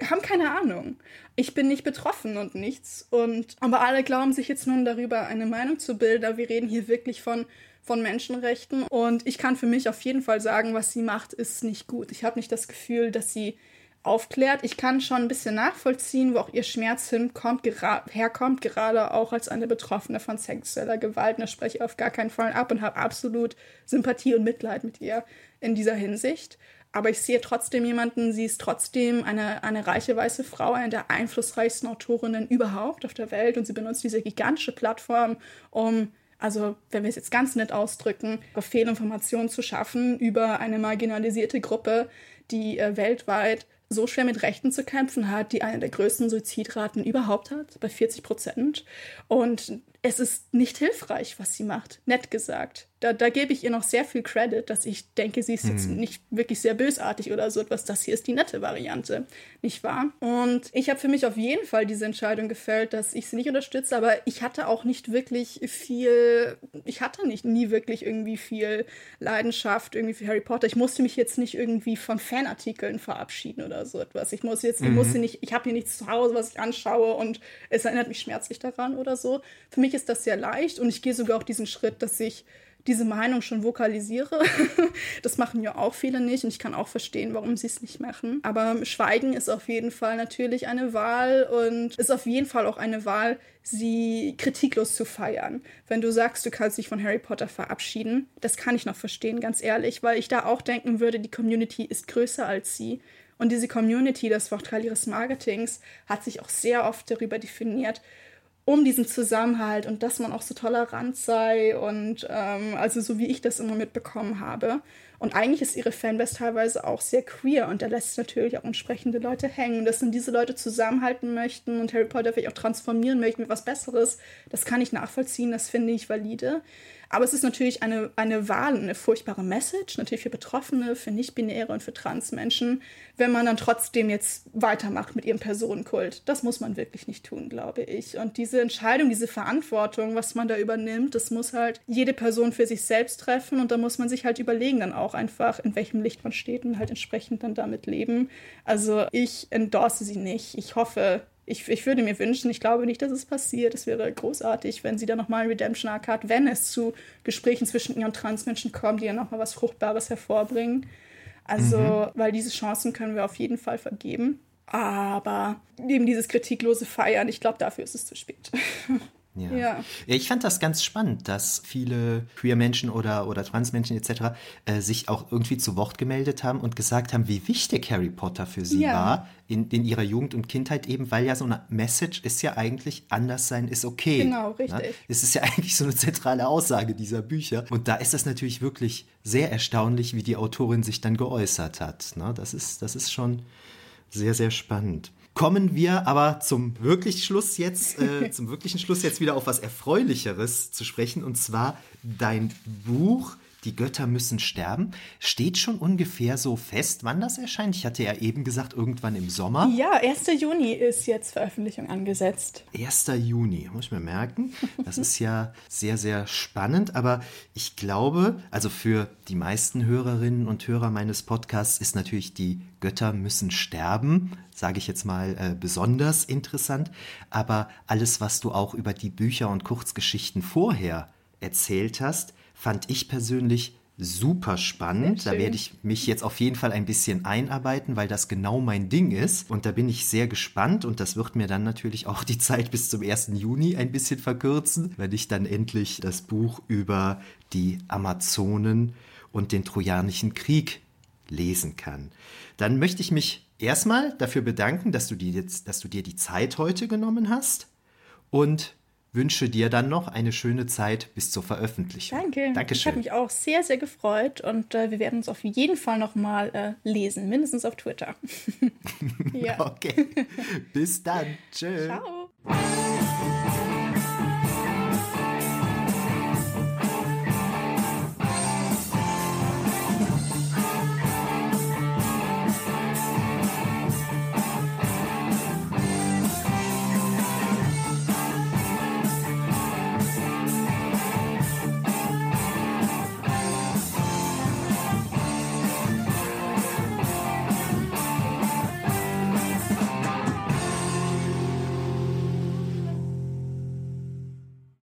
haben keine Ahnung. Ich bin nicht betroffen und nichts. Und aber alle glauben sich jetzt nun darüber eine Meinung zu bilden. Wir reden hier wirklich von von Menschenrechten und ich kann für mich auf jeden Fall sagen, was sie macht, ist nicht gut. Ich habe nicht das Gefühl, dass sie aufklärt. Ich kann schon ein bisschen nachvollziehen, wo auch ihr Schmerz hinkommt, gera herkommt, gerade auch als eine Betroffene von sexueller Gewalt. Das spreche ich auf gar keinen Fall ab und habe absolut Sympathie und Mitleid mit ihr in dieser Hinsicht. Aber ich sehe trotzdem jemanden, sie ist trotzdem eine, eine reiche weiße Frau, eine der einflussreichsten Autorinnen überhaupt auf der Welt und sie benutzt diese gigantische Plattform, um also wenn wir es jetzt ganz nett ausdrücken, Fehlinformationen zu schaffen über eine marginalisierte Gruppe, die äh, weltweit so schwer mit Rechten zu kämpfen hat, die eine der größten Suizidraten überhaupt hat, bei 40 Prozent. Und es ist nicht hilfreich, was sie macht, nett gesagt. Da, da gebe ich ihr noch sehr viel Credit, dass ich denke, sie ist jetzt hm. nicht wirklich sehr bösartig oder so etwas. Das hier ist die nette Variante, nicht wahr? Und ich habe für mich auf jeden Fall diese Entscheidung gefällt, dass ich sie nicht unterstütze, aber ich hatte auch nicht wirklich viel, ich hatte nicht nie wirklich irgendwie viel Leidenschaft irgendwie für Harry Potter. Ich musste mich jetzt nicht irgendwie von Fanartikeln verabschieden oder so etwas. Ich muss jetzt, mhm. ich musste nicht, ich habe hier nichts zu Hause, was ich anschaue und es erinnert mich schmerzlich daran oder so. Für mich mich ist das sehr leicht und ich gehe sogar auch diesen Schritt, dass ich diese Meinung schon vokalisiere. das machen ja auch viele nicht und ich kann auch verstehen, warum sie es nicht machen. Aber Schweigen ist auf jeden Fall natürlich eine Wahl und ist auf jeden Fall auch eine Wahl, sie kritiklos zu feiern. Wenn du sagst, du kannst dich von Harry Potter verabschieden, das kann ich noch verstehen, ganz ehrlich, weil ich da auch denken würde, die Community ist größer als sie. Und diese Community, das Wort Teil ihres Marketings, hat sich auch sehr oft darüber definiert, um diesen Zusammenhalt und dass man auch so tolerant sei und ähm, also so wie ich das immer mitbekommen habe. Und eigentlich ist ihre Fanbase teilweise auch sehr queer und da lässt natürlich auch entsprechende Leute hängen. Dass dann diese Leute zusammenhalten möchten und Harry Potter vielleicht auch transformieren möchten mit was Besseres, das kann ich nachvollziehen, das finde ich valide. Aber es ist natürlich eine, eine Wahl, eine furchtbare Message, natürlich für Betroffene, für Nicht-Binäre und für Transmenschen, wenn man dann trotzdem jetzt weitermacht mit ihrem Personenkult. Das muss man wirklich nicht tun, glaube ich. Und diese Entscheidung, diese Verantwortung, was man da übernimmt, das muss halt jede Person für sich selbst treffen und da muss man sich halt überlegen dann auch einfach, in welchem Licht man steht und halt entsprechend dann damit leben. Also ich endorse sie nicht. Ich hoffe, ich, ich würde mir wünschen, ich glaube nicht, dass es passiert. Es wäre großartig, wenn sie da nochmal einen Redemption Arc hat, wenn es zu Gesprächen zwischen ihr und Transmenschen kommt, die ja nochmal was Fruchtbares hervorbringen. Also, mhm. weil diese Chancen können wir auf jeden Fall vergeben. Aber eben dieses kritiklose Feiern, ich glaube, dafür ist es zu spät. Ja. ja. Ich fand das ganz spannend, dass viele queer Menschen oder, oder Transmenschen etc. Äh, sich auch irgendwie zu Wort gemeldet haben und gesagt haben, wie wichtig Harry Potter für sie ja. war in, in ihrer Jugend und Kindheit eben, weil ja so eine Message ist ja eigentlich, anders sein ist okay. Genau, ne? richtig. Ne? Es ist ja eigentlich so eine zentrale Aussage dieser Bücher. Und da ist das natürlich wirklich sehr erstaunlich, wie die Autorin sich dann geäußert hat. Ne? Das, ist, das ist schon sehr, sehr spannend. Kommen wir aber zum wirklich Schluss jetzt, äh, zum wirklichen Schluss jetzt wieder auf was Erfreulicheres zu sprechen, und zwar dein Buch Die Götter müssen sterben. Steht schon ungefähr so fest, wann das erscheint? Ich hatte ja eben gesagt, irgendwann im Sommer. Ja, 1. Juni ist jetzt Veröffentlichung angesetzt. 1. Juni, muss ich mir merken. Das ist ja sehr, sehr spannend. Aber ich glaube, also für die meisten Hörerinnen und Hörer meines Podcasts ist natürlich die Götter müssen sterben, sage ich jetzt mal äh, besonders interessant. Aber alles, was du auch über die Bücher und Kurzgeschichten vorher erzählt hast, fand ich persönlich super spannend. Da werde ich mich jetzt auf jeden Fall ein bisschen einarbeiten, weil das genau mein Ding ist. Und da bin ich sehr gespannt und das wird mir dann natürlich auch die Zeit bis zum 1. Juni ein bisschen verkürzen, wenn ich dann endlich das Buch über die Amazonen und den Trojanischen Krieg lesen kann. Dann möchte ich mich erstmal dafür bedanken, dass du dir jetzt, dass du dir die Zeit heute genommen hast und wünsche dir dann noch eine schöne Zeit bis zur Veröffentlichung. Danke. Dankeschön. Ich habe mich auch sehr, sehr gefreut und äh, wir werden uns auf jeden Fall noch mal äh, lesen, mindestens auf Twitter. ja. Okay. Bis dann. Tschö. Ciao.